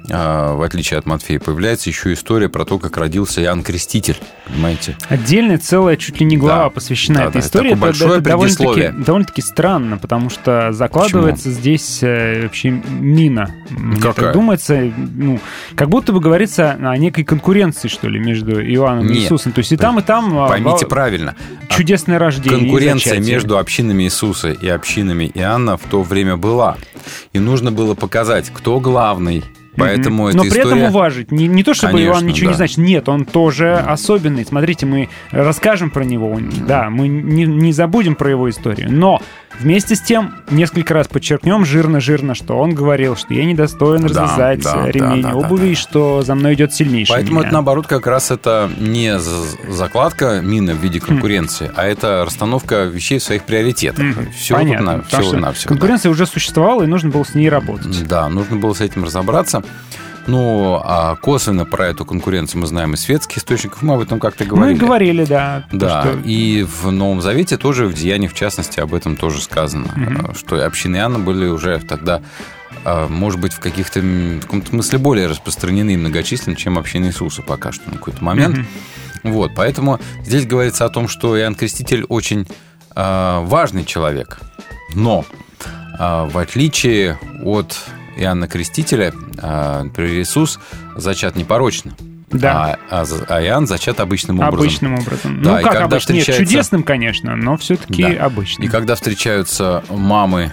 в отличие от Матфея, появляется еще история про то, как родился Иоанн Креститель. Понимаете? Отдельная целая чуть ли не глава Да. посвящена Да, этой да, истории. такое большое довольно-таки, предисловие. довольно-таки странно, потому что закладывается здесь э, вообще мина. Мне Какая? так думается, ну, как будто бы говорится о некой конкуренции, что ли, между Иоанном и Нет. Иисусом. То есть и там, и там а, Поймите во- правильно. чудесное рождение. и Конкуренция между общинами Иисуса и общинами Иоанна в то время была. И нужно было показать, кто главный. Поэтому эта Но при история... этом уважить. Не, не то, чтобы Конечно, Иван ничего не да. значит. Нет, он тоже особенный. Смотрите, мы расскажем про него. Он- Да, мы не, не забудем про его историю. Но вместе с тем несколько раз подчеркнем жирно-жирно, что он говорил, что я недостоин Да, развязать да, ремень да, да, обуви, и что за мной идет сильнейший Поэтому меня. это, наоборот, как раз это не закладка мины в виде Хм. конкуренции, а это расстановка вещей в своих приоритетах. Все Понятно. вот Потому на, что на все. конкуренция уже существовала, и нужно было с ней работать. Да, нужно было с этим разобраться. Ну, а косвенно про эту конкуренцию мы знаем из светских источников. Мы об этом как-то говорили. Мы говорили, да. Да, что- и в Новом Завете тоже, в Деяниях, в частности, об этом тоже сказано, э, что общины Иоанна были уже тогда, э, может быть, в каких-то в каком-то смысле более распространены и многочисленны, чем община Иисуса пока что на какой-то момент. Мгм. Вот, поэтому здесь говорится о том, что Иоанн Креститель очень э, важный человек, но э, в отличие от Иоанна Крестителя, э, например, Иисус зачат непорочно. Да. А, а а Иоанн зачат обычным образом. Обычным образом. Да, ну, как когда обычно? Нет, встречается- чудесным, конечно, но все-таки Да. обычным. И когда встречаются мамы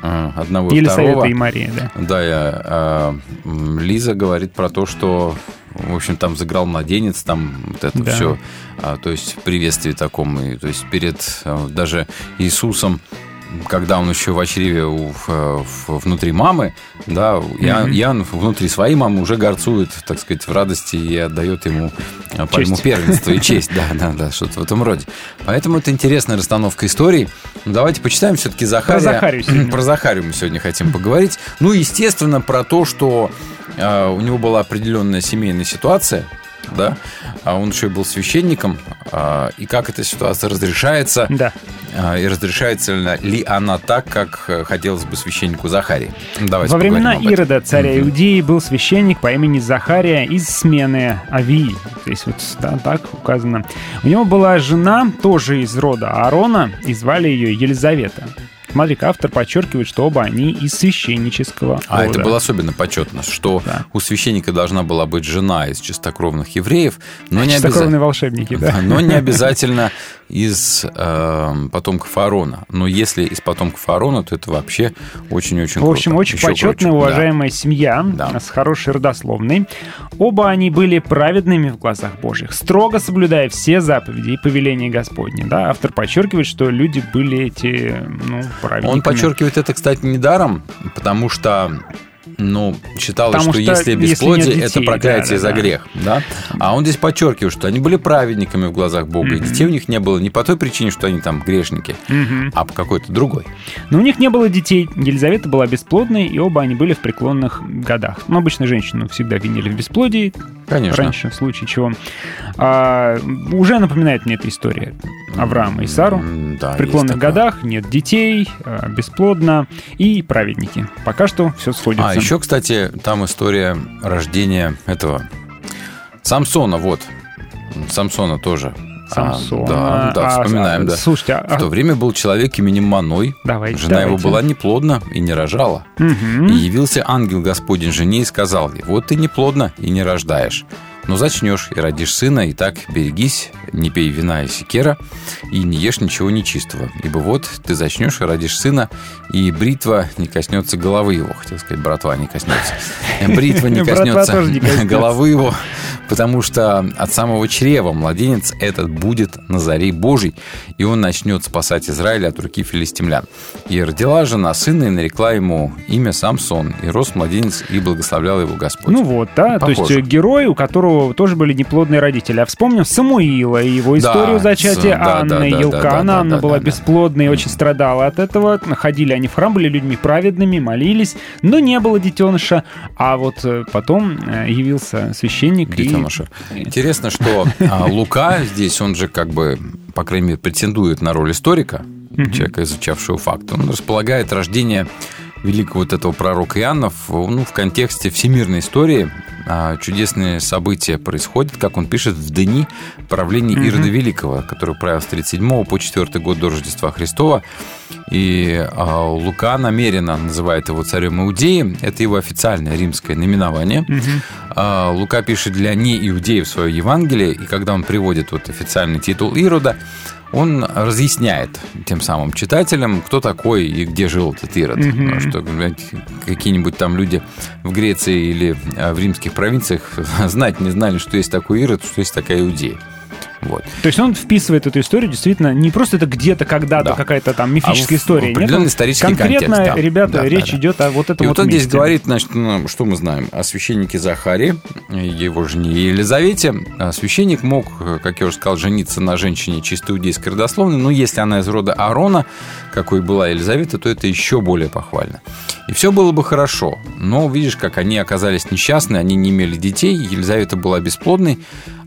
э, одного и Елисавета второго... и Мария, да. Да, я, м, Лиза говорит про то, что, в общем, там заграл младенец, там вот это Да. все, то есть в приветствии таком, и, то есть перед даже Иисусом, когда он еще в чреве у- в- в- внутри мамы, да, Мгм. Иоанн внутри своей мамы уже горцует, так сказать, в радости и отдает ему э, пальму Честь. первенства и честь, да, да, да, что-то в этом роде. Поэтому это интересная расстановка историй. Ну, давайте почитаем все-таки Захария. Захарию сегодня. Про Захарию мы сегодня хотим поговорить. Ну, естественно, про то, что э, у него была определенная семейная ситуация, да, а он еще и был священником, а, и как эта ситуация разрешается, Да. а, и разрешается ли- она так, как э, хотелось бы священнику Захарии. Давайте Во времена. Ирода, царя Иудеи, был священник по имени Захария из смены Авии. Здесь вот да, так указано. У него была жена, тоже из рода Аарона, и звали ее Елизавета. Смотри-ка, автор подчеркивает, что оба они из священнического А рода. это было особенно почетно, что у священника должна была быть жена из чистокровных евреев, но не, Чистокровные обяза- волшебники, да. но не обязательно из э, потомков Аарона. Но если из потомков Аарона, то это вообще очень-очень В общем, круто. очень Еще почетная, круче. Да. уважаемая семья с хорошей родословной. Оба они были праведными в глазах Божьих, строго соблюдая все заповеди и повеления Господни. Да? Автор подчеркивает, что люди были эти ну, Он подчеркивает это, кстати, недаром, потому что ну, считалось, Потому что, что если если бесплодие, это детей, проклятие да, за да, да. грех. Да? А он здесь подчеркивает, что они были праведниками в глазах Бога, и детей у них не было не по той причине, что они там грешники, Мгм. а по какой-то другой. Но у них не было детей. Елизавета была бесплодной, и оба они были в преклонных годах. Но обычно женщину всегда винили в бесплодии. Конечно. Раньше, в случае чего. А, уже напоминает мне эта история Авраама и Сару. Да, в преклонных годах нет детей, а, бесплодно и праведники. Пока что все сходится. А еще, кстати, там история рождения этого Самсона, вот. Самсона тоже. А, Самсона. да, да, А, вспоминаем, а, да. слушайте, а- В то время был человек именем Маной. Давайте, Жена его давайте. была неплодна и не рожала. Мгм. И явился ангел Господень жене и сказал ей, вот ты неплодна и не рождаешь. Но зачнешь и родишь сына, и так берегись, не пей вина и секера, и не ешь ничего нечистого. Ибо вот ты зачнешь и родишь сына, и бритва не коснется головы его. Хотел сказать, братва не коснется. Бритва не коснется головы его, потому что от самого чрева младенец этот будет на заре Божий, и он начнет спасать Израиль от руки филистимлян. И родила жена сына, и нарекла ему имя Самсон, и рос младенец, и благословлял его Господь. Ну вот, да, то есть э, герой, у которого тоже были неплодные родители. А вспомним Самуила и его Да, историю зачатия с- да, Анны, да, да, Елкана. да, да, Анна да, была да, да. бесплодной и очень страдала от этого. Ходили они в храм, были людьми праведными, молились, но не было детеныша. А вот э, потом э, явился священник и... Детеныша. Интересно, что а, Лука здесь, он же как бы, по крайней мере, претендует на роль историка, человека, изучавшего факт. Он располагает рождение великого вот этого пророка Иоанна в, ну, в контексте всемирной истории. А, Чудесные события происходят, как он пишет, в дни правления Мгм. Ирода Великого, который правил с 37 по 4 год до Рождества Христова. И а, Лука намеренно называет его царем Иудеи. Это его официальное римское наименование. А, Лука пишет для неиудеев свое Евангелие, и когда он приводит вот официальный титул Ирода, он разъясняет тем самым читателям, кто такой и где жил этот Ирод. Потому что какие-нибудь там люди в Греции или в римских провинциях знать не знали, что есть такой Ирод, что есть такая Иудея. Вот. То есть он вписывает эту историю действительно не просто это где-то когда-то Да. какая-то там мифическая А в- в история. Нет, определенный он исторический конкретно, контекст, да. ребята, Да, да, речь да. идет о вот этом И вот вот он здесь месте. говорит, значит, ну, что мы знаем о священнике Захаре, его жене Елизавете. А Священник мог, как я уже сказал, жениться на женщине чисто иудейской родословной, но если она из рода Аарона, какой была Елизавета, то это еще более похвально. И все было бы хорошо, но видишь, как они оказались несчастны, они не имели детей, Елизавета была бесплодной,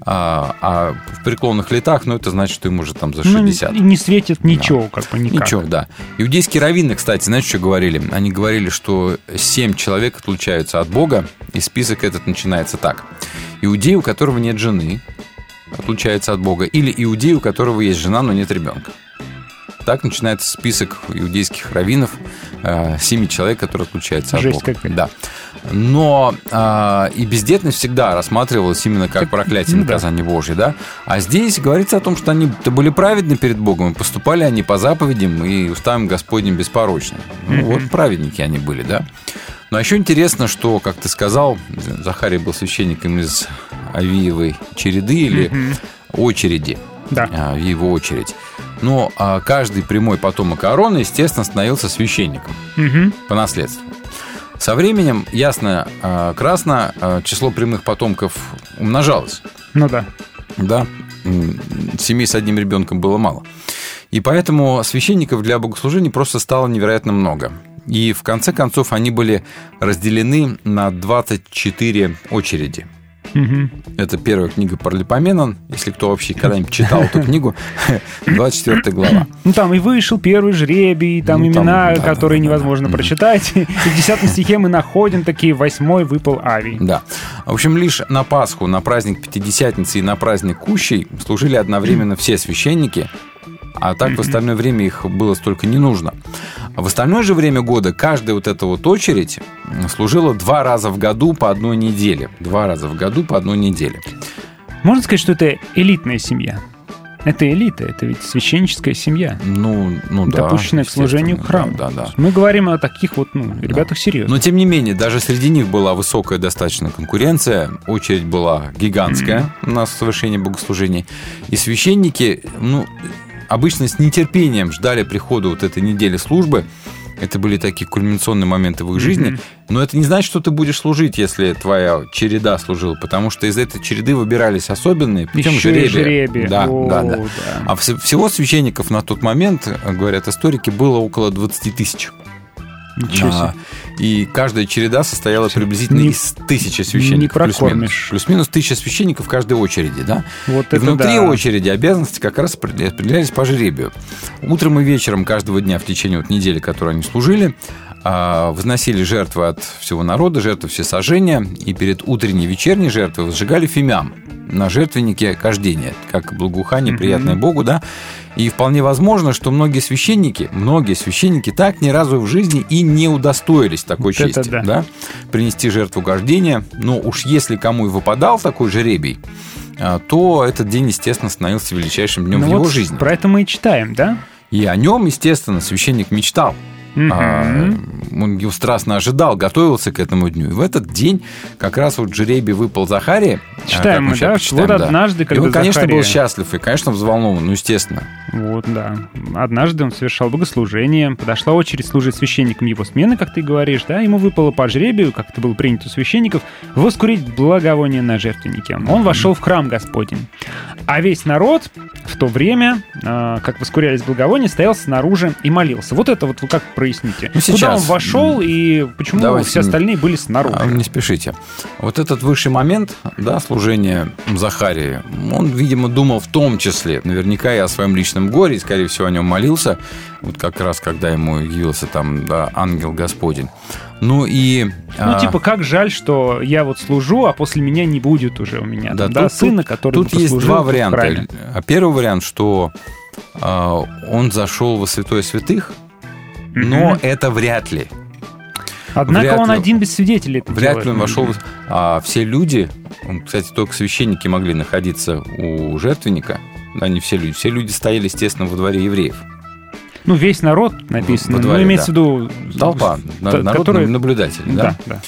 а, а в преклонных летах, ну, это значит, что ему уже там за Ну, 60. и не светит ничего, как бы никак. Ничего, да. Иудейские раввины, кстати, знаете, что говорили? Они говорили, что семь человек отлучаются от Бога, и список этот начинается так. Иудей, у которого нет жены, отлучается от Бога, или иудей, у которого есть жена, но нет ребенка. Так начинается список иудейских раввинов, э, семи человек, которые отлучаются от Жесть Бога. какая. Да. Но э, и бездетность всегда рассматривалась именно как проклятие ну да. наказание Божье, да? А здесь говорится о том, что они -то были праведны перед Богом, и поступали они по заповедям и уставам Господним беспорочно. Ну, вот праведники они были, да? Но еще интересно, что, как ты сказал, Захарий был священником из Авиевой череды или очереди. Да. а, в его очередь. Но а, каждый прямой потомок Аарона, естественно, становился священником Мгм. по наследству. Со временем, ясно, а, красно, а, число прямых потомков умножалось. Ну да. Да, семей с одним ребенком было мало. И поэтому священников для богослужения просто стало невероятно много. И в конце концов они были разделены на 24 очереди. Мгм. Это первая книга Паралипоменон, если кто вообще когда-нибудь читал эту книгу, 24 глава. Ну там и вышел первый жребий, там Ну, там, имена, да, которые да, невозможно да. прочитать. И в десятом стихе мы находим такие, восьмой выпал Авий. Да. В общем, лишь на Пасху, на праздник Пятидесятницы и на праздник Кущей служили одновременно все священники, а так в остальное время их было столько не нужно. А в остальное же время года каждая вот эта вот очередь служила два раза в году по одной неделе. Два раза в году по одной неделе. Можно сказать, что это элитная семья. Это элита, это ведь священническая семья. Ну, ну да. допущенная к служению храму. Да, да, да. Мы говорим о таких вот, ну, ребятах серьезно. Но тем не менее, даже среди них была высокая достаточно конкуренция. Очередь была гигантская на совершение богослужений. И священники, ну, обычно с нетерпением ждали прихода вот этой недели службы. Это были такие кульминационные моменты в их жизни. Но это не значит, что ты будешь служить, если твоя череда служила, потому что из этой череды выбирались особенные, причем Еще и жребия. жребия. Да, О, да, да. да. А вс- всего священников на тот момент, э, говорят историки, было около 20 тысяч. Ничего себе. А, И каждая череда состояла приблизительно Не- из тысячи не священников. плюс-минус. прокормишь. Плюс-минус тысяча священников в каждой очереди, да? Вот и это внутри да. очереди обязанности как раз определялись по жребию. Утром и вечером каждого дня в течение вот недели, которую они служили, а, возносили жертвы от всего народа, жертвы всесожжения, и перед утренней и вечерней жертвой возжигали фимиам на жертвеннике кождения, как благоухание, приятное Богу, да. И вполне возможно, что многие священники, многие священники так ни разу в жизни и не удостоились такой Вот чести, да. да, принести жертву гождения. Но уж если кому и выпадал такой жеребий, а, то этот день, естественно, становился величайшим днем Ну в его вот жизни. Про это мы и читаем, да? И о нем, естественно, священник мечтал. А, Он его страстно ожидал, готовился к этому дню. И в этот день как раз вот жребий выпал Захарии. а, Читаем как мы, да, почитаем, вот однажды, И когда он, конечно, был Захария- счастлив и, конечно, взволнован, ну, естественно. Вот, да. Однажды он совершал богослужение, подошла очередь служить священником его смены, как ты говоришь, да, ему выпало по жребию, как это было принято у священников, воскурить благовоние на жертвеннике. Он вошел в храм Господень. А весь народ в то время, а, как воскурялись благовония, стоял снаружи и молился. Вот это вот как проясните. Ну, Куда сейчас. он вошел и почему Давайте все остальные были снаружи? А, Не спешите. Вот этот высший момент, да, служения Захарии, он, видимо, думал в том числе, наверняка и о своем личном горе, и, скорее всего, о нем молился, вот как раз, когда ему явился там, да, ангел Господень. Ну и... Ну, а, типа, как жаль, что я вот служу, а после меня не будет уже у меня Да, там, да, тут- сына, тут- который Тут есть два варианта. А Первый вариант, что он зашел во святое святых, но это вряд ли. Однако Вряд он ли. один без свидетелей это Вряд делает. ли он вошел. А все люди, кстати, только священники могли находиться у жертвенника. Да, не все люди. Все люди стояли, естественно, во дворе евреев. Ну, весь народ написано. Во дворе, ну, имеется да. в виду... Толпа, на- т- народ который- наблюдателей, Да, да. да.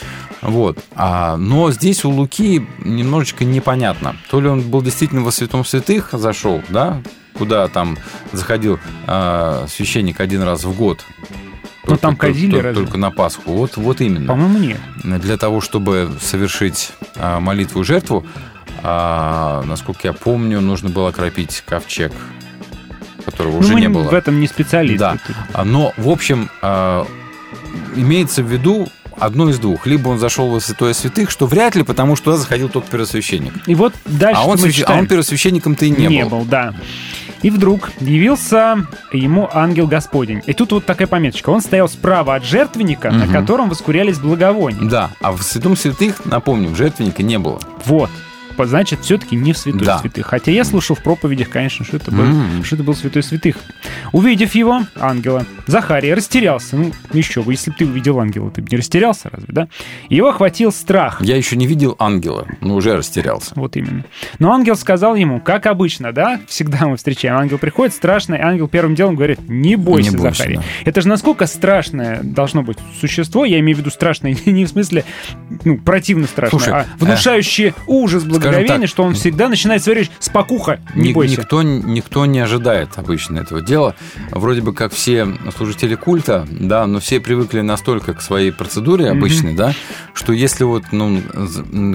Вот. А, но здесь у Луки немножечко непонятно. То ли он был действительно во святом святых зашел, да, куда там заходил а, священник один раз в год. Ну, там кадили только, разве? только на Пасху. Вот, вот именно. По-моему, нет. Для того, чтобы совершить а, молитву и жертву, а, насколько я помню, нужно было окропить ковчег, которого Ну, уже мы не было. в этом не специалисты. Да. Но, в общем, а, имеется в виду одно из двух. Либо он зашел во святое святых, что вряд ли, потому что туда заходил только первосвященник. И вот дальше а, он мы свящ- а он первосвященником-то и не, не был. был, да. И вдруг явился ему ангел Господень. И тут вот такая пометочка. Он стоял справа от жертвенника, на Мгм. котором воскурялись благовония. Да, а в святом святых, напомним, жертвенника не было. Вот. Значит, все-таки не в святой Да. святых. Хотя я слушал в проповедях, конечно, что это был, М. что это был святой святых. Увидев его, ангела, Захария растерялся. Ну, еще бы, если бы ты увидел ангела, ты бы не растерялся, разве, да? Его охватил страх. Я еще не видел ангела, но уже растерялся. Вот именно. Но ангел сказал ему, как обычно, да, всегда мы встречаем, ангел приходит, страшный, ангел первым делом говорит, не бойся, Не бойся, Захарий. да. Это же насколько страшное должно быть существо, я имею в виду страшное не в смысле, ну, противно страшное, Слушай, а внушающее ужас, благоговение, так, что он всегда начинает говорить, спокуха, не Ни- бойся. Никто, никто не ожидает обычно этого дела. Вроде бы как все служители культа, да, но все привыкли настолько к своей процедуре обычной, да, что если вот, ну,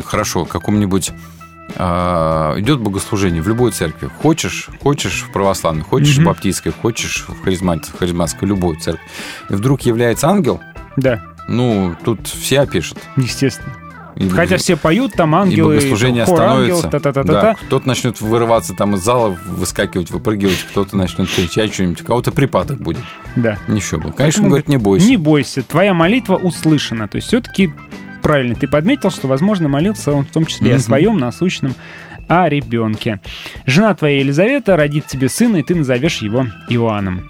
хорошо, в каком-нибудь а, идет богослужение в любой церкви. Хочешь, хочешь в православной, хочешь в Мгм. баптистской, хочешь в харизмат, в харизматской, любой церкви. И вдруг является ангел, Да, ну, тут все опишут. естественно. И- Хотя все поют, там и ангелы, богослужение хор ангел, остановится. та-та-та-та-та. Да, кто-то начнет вырываться там из зала, выскакивать, выпрыгивать, кто-то начнет кричать что-нибудь, у кого-то припадок будет. Да. Ничего бы. Конечно, Поэтому, он говорит, не бойся. Не бойся, твоя молитва услышана. То есть все-таки правильно ты подметил, что, возможно, молился он в том числе и о своем насущном, о ребенке. Жена твоя Елизавета родит тебе сына, и ты назовешь его Иоанном.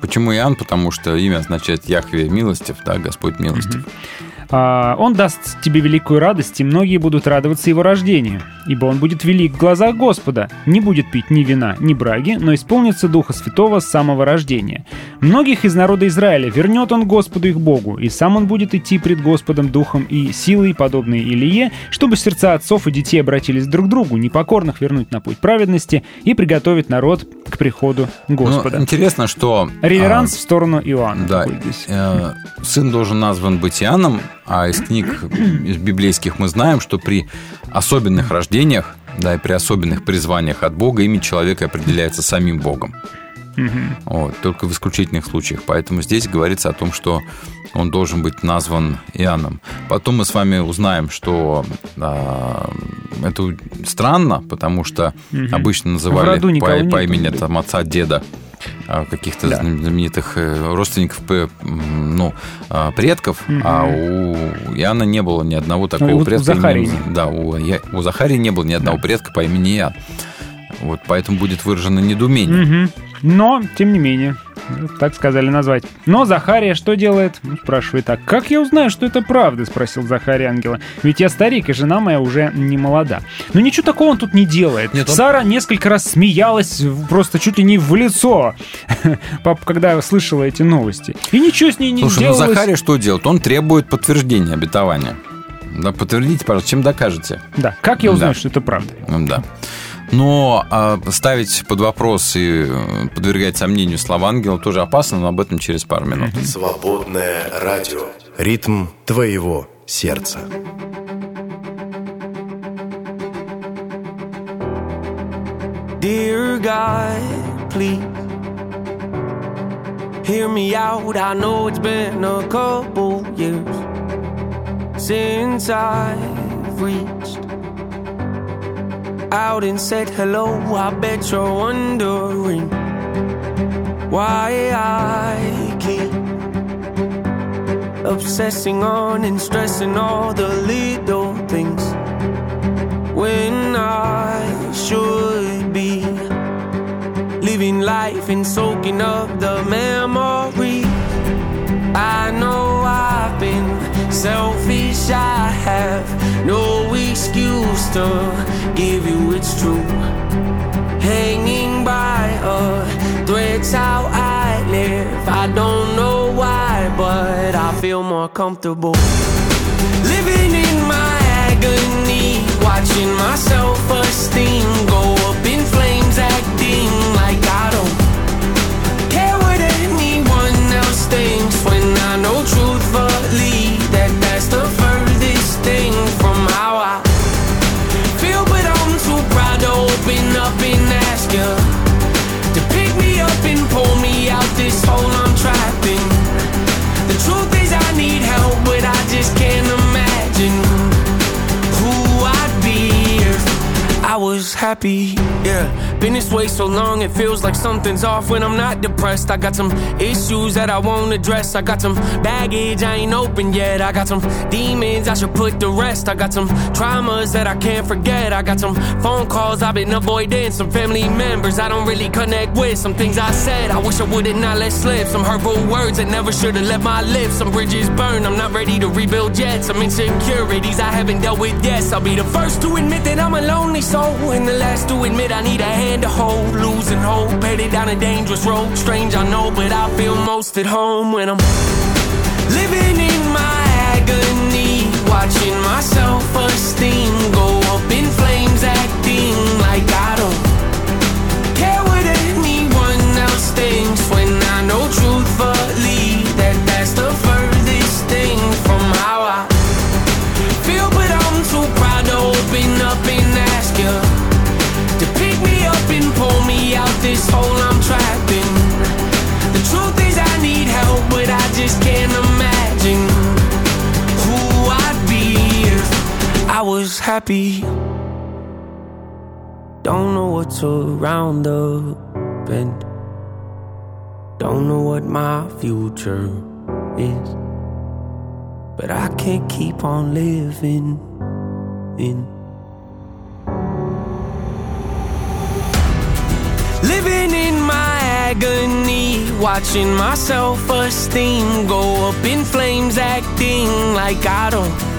Почему Иоанн? Потому что имя означает Яхве милостив, да, Господь милостив. А, он даст тебе великую радость, и многие будут радоваться его рождению. ибо он будет велик в глазах Господа, не будет пить ни вина, ни браги, но исполнится Духа Святого с самого рождения. Многих из народа Израиля вернет он Господу их Богу, и сам он будет идти пред Господом Духом и силой, подобной Илие, чтобы сердца отцов и детей обратились друг к другу, непокорных вернуть на путь праведности и приготовить народ к приходу Господа. Ну, интересно, что... Реверанс в сторону Иоанна. Да, э, сын должен назван быть Иоанном, а из книг из библейских мы знаем, что при особенных рождениях, да, и при особенных призваниях от Бога имя человека определяется самим Богом. Мгм. Вот, только в исключительных случаях. Поэтому здесь говорится о том, что он должен быть назван Иоанном. Потом мы с вами узнаем, что а, это странно, потому что Мгм. обычно называли по, по нет. имени там, отца, деда а, каких-то Да. знаменитых э, родственников, ну, а, предков, Мгм. а у Иоанна не было ни одного такого и вот у предка. Захарии именем- Да, у, у Захарии не было ни одного предка по имени Иоанн. Вот, поэтому будет выражено недоумение. Мгм. Но, тем не менее, так сказали назвать. Но Захария что делает? Ну, спрашивает так. «Как я узнаю, что это правда?» — спросил Захария ангела. «Ведь я старик, и жена моя уже не молода». Но ничего такого он тут не делает. Нет, он- Сара несколько раз смеялась просто чуть ли не в лицо, когда слышала эти новости. И ничего с ней не Слушай, ну делалось. Захария что делает? Он требует подтверждения обетования. Да, подтвердите, пожалуйста, чем докажете. Да, как я узнаю, Да. что это правда? Ну, Да. Но а, ставить под вопрос и э, подвергать сомнению слова ангела тоже опасно, но об этом через пару минут. Свободное радио. Ритм твоего сердца. Dear God, please hear me out. I know it's been a couple years since I've reached out and said hello. I bet you're wondering why I keep obsessing on and stressing all the little things when I should be living life and soaking up the memories. I know I've been selfish, I have no excuse to give you it's true. Hanging by a thread's how I live. I don't know why, but I feel more comfortable. Living in my agony, watching my self esteem go was happy. Yeah, been this way so long, it feels like something's off when I'm not depressed. I got some issues that I won't address. I got some baggage I ain't open yet. I got some demons I should put to rest. I got some traumas that I can't forget. I got some phone calls I've been avoiding. Some family members I don't really connect with. Some things I said I wish I would've not let slip. Some hurtful words that never should've left my lips. Some bridges burned. I'm not ready to rebuild yet. Some insecurities I haven't dealt with yet. I'll be the first to admit that I'm a lonely soul, and the last to admit I need a hand to hold. Losing hope, headed down a dangerous road. Strange, I know, but I feel most at home when I'm living in my agony, watching my self-esteem go was happy. Don't know what's around the bend. Don't know what my future is. But I can't keep on living in Living in my agony, watching my self esteem go up in flames, acting like I don't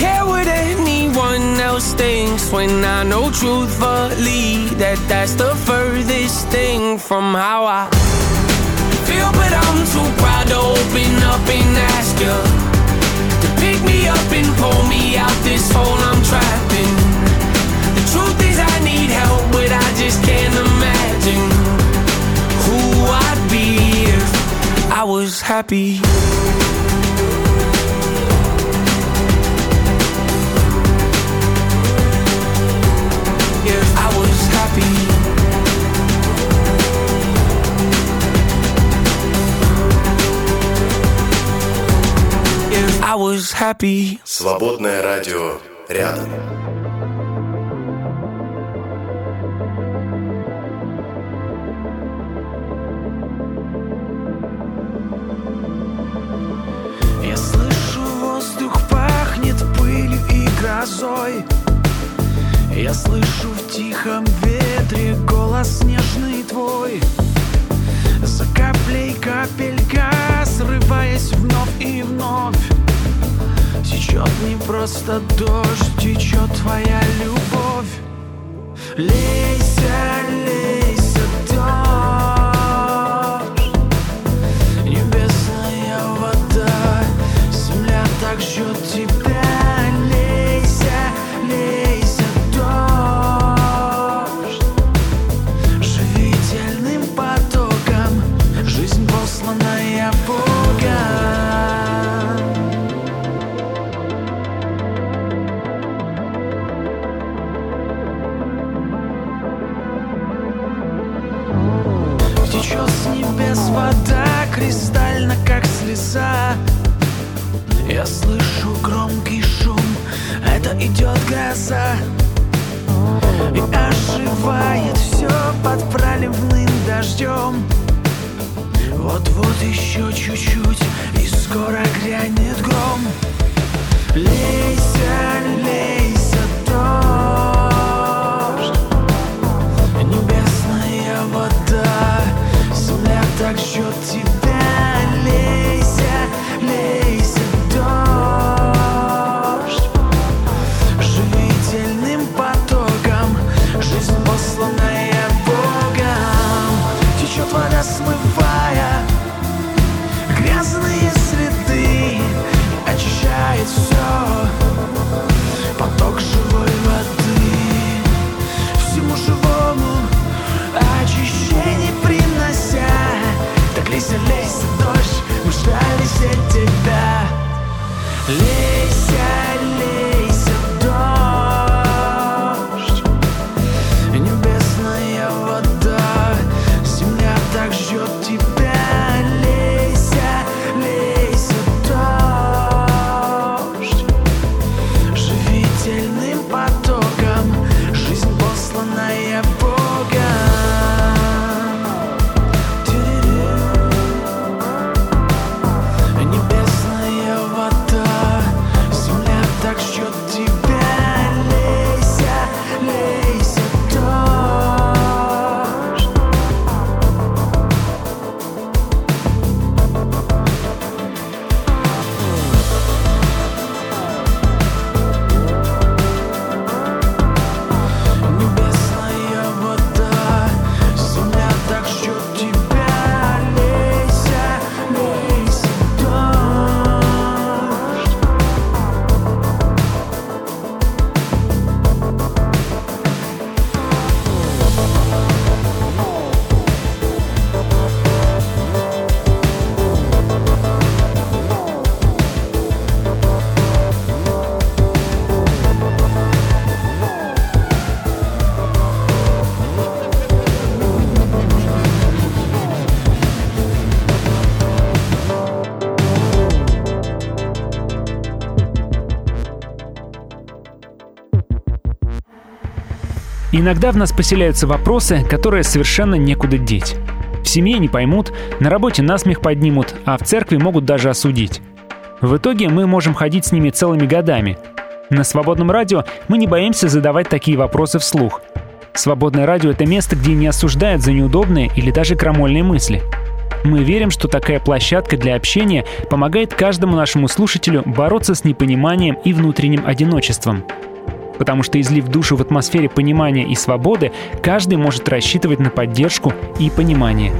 care what anyone else thinks when I know truthfully that that's the furthest thing from how I feel. But I'm too proud to open up and ask you to pick me up and pull me out this hole I'm trapped in. The truth is, I need help, but I just can't imagine who I'd be if I was happy. Was happy. Свободное радио рядом. Я слышу, воздух пахнет пылью и грозой Я слышу в тихом ветре голос нежный твой За каплей капелька, срываясь вновь и вновь Течет не просто дождь, течет твоя любовь. Лейся, лейся, дождь слеза Я слышу громкий шум Это идет гроза. И оживает все под проливным дождем Вот-вот еще чуть-чуть И скоро грянет гром. Лейся, лейся, Так лейся, лейся, дождь, мы ждали все тебя Лейся, Иногда в нас поселяются вопросы, которые совершенно некуда деть. В семье не поймут, на работе насмех поднимут, а в церкви могут даже осудить. В итоге мы можем ходить с ними целыми годами. На свободном радио мы не боимся задавать такие вопросы вслух. Свободное радио — это место, где не осуждают за неудобные или даже крамольные мысли. Мы верим, что такая площадка для общения помогает каждому нашему слушателю бороться с непониманием и внутренним одиночеством. Потому что излив душу в атмосфере понимания и свободы, каждый может рассчитывать на поддержку и понимание.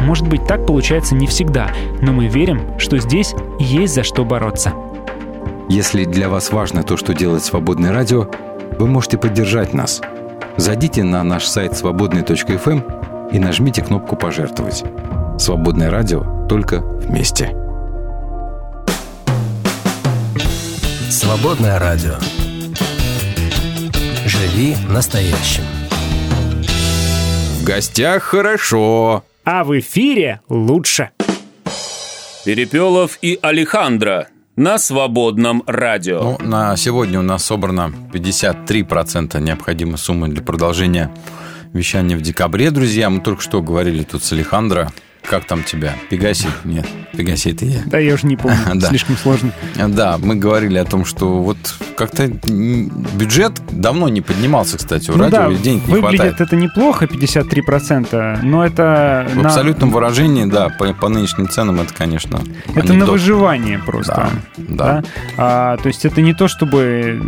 Может быть, так получается не всегда, но мы верим, что здесь есть за что бороться. Если для вас важно то, что делает «Свободное радио», вы можете поддержать нас. Зайдите на наш сайт свободный.фм и нажмите кнопку «Пожертвовать». «Свободное радио» только вместе. Свободное радио. Живи настоящим. В гостях хорошо. А в эфире лучше. Перепелов и Алехандро на свободном радио. Ну, на сегодня у нас собрано 53% необходимой суммы для продолжения вещания в декабре, друзья. Мы только что говорили тут с Алехандро как там тебя? Пегаси? Нет, Пегаси это я. Да, я уже не помню, да. слишком сложно. Да, мы говорили о том, что вот как-то бюджет давно не поднимался, кстати, у ну радио, да, денег не выглядит хватает. это неплохо, 53%, но это... В на... абсолютном выражении, да, по, по нынешним ценам это, конечно, Это анекдот. на выживание просто. Да, да. А, то есть это не то, чтобы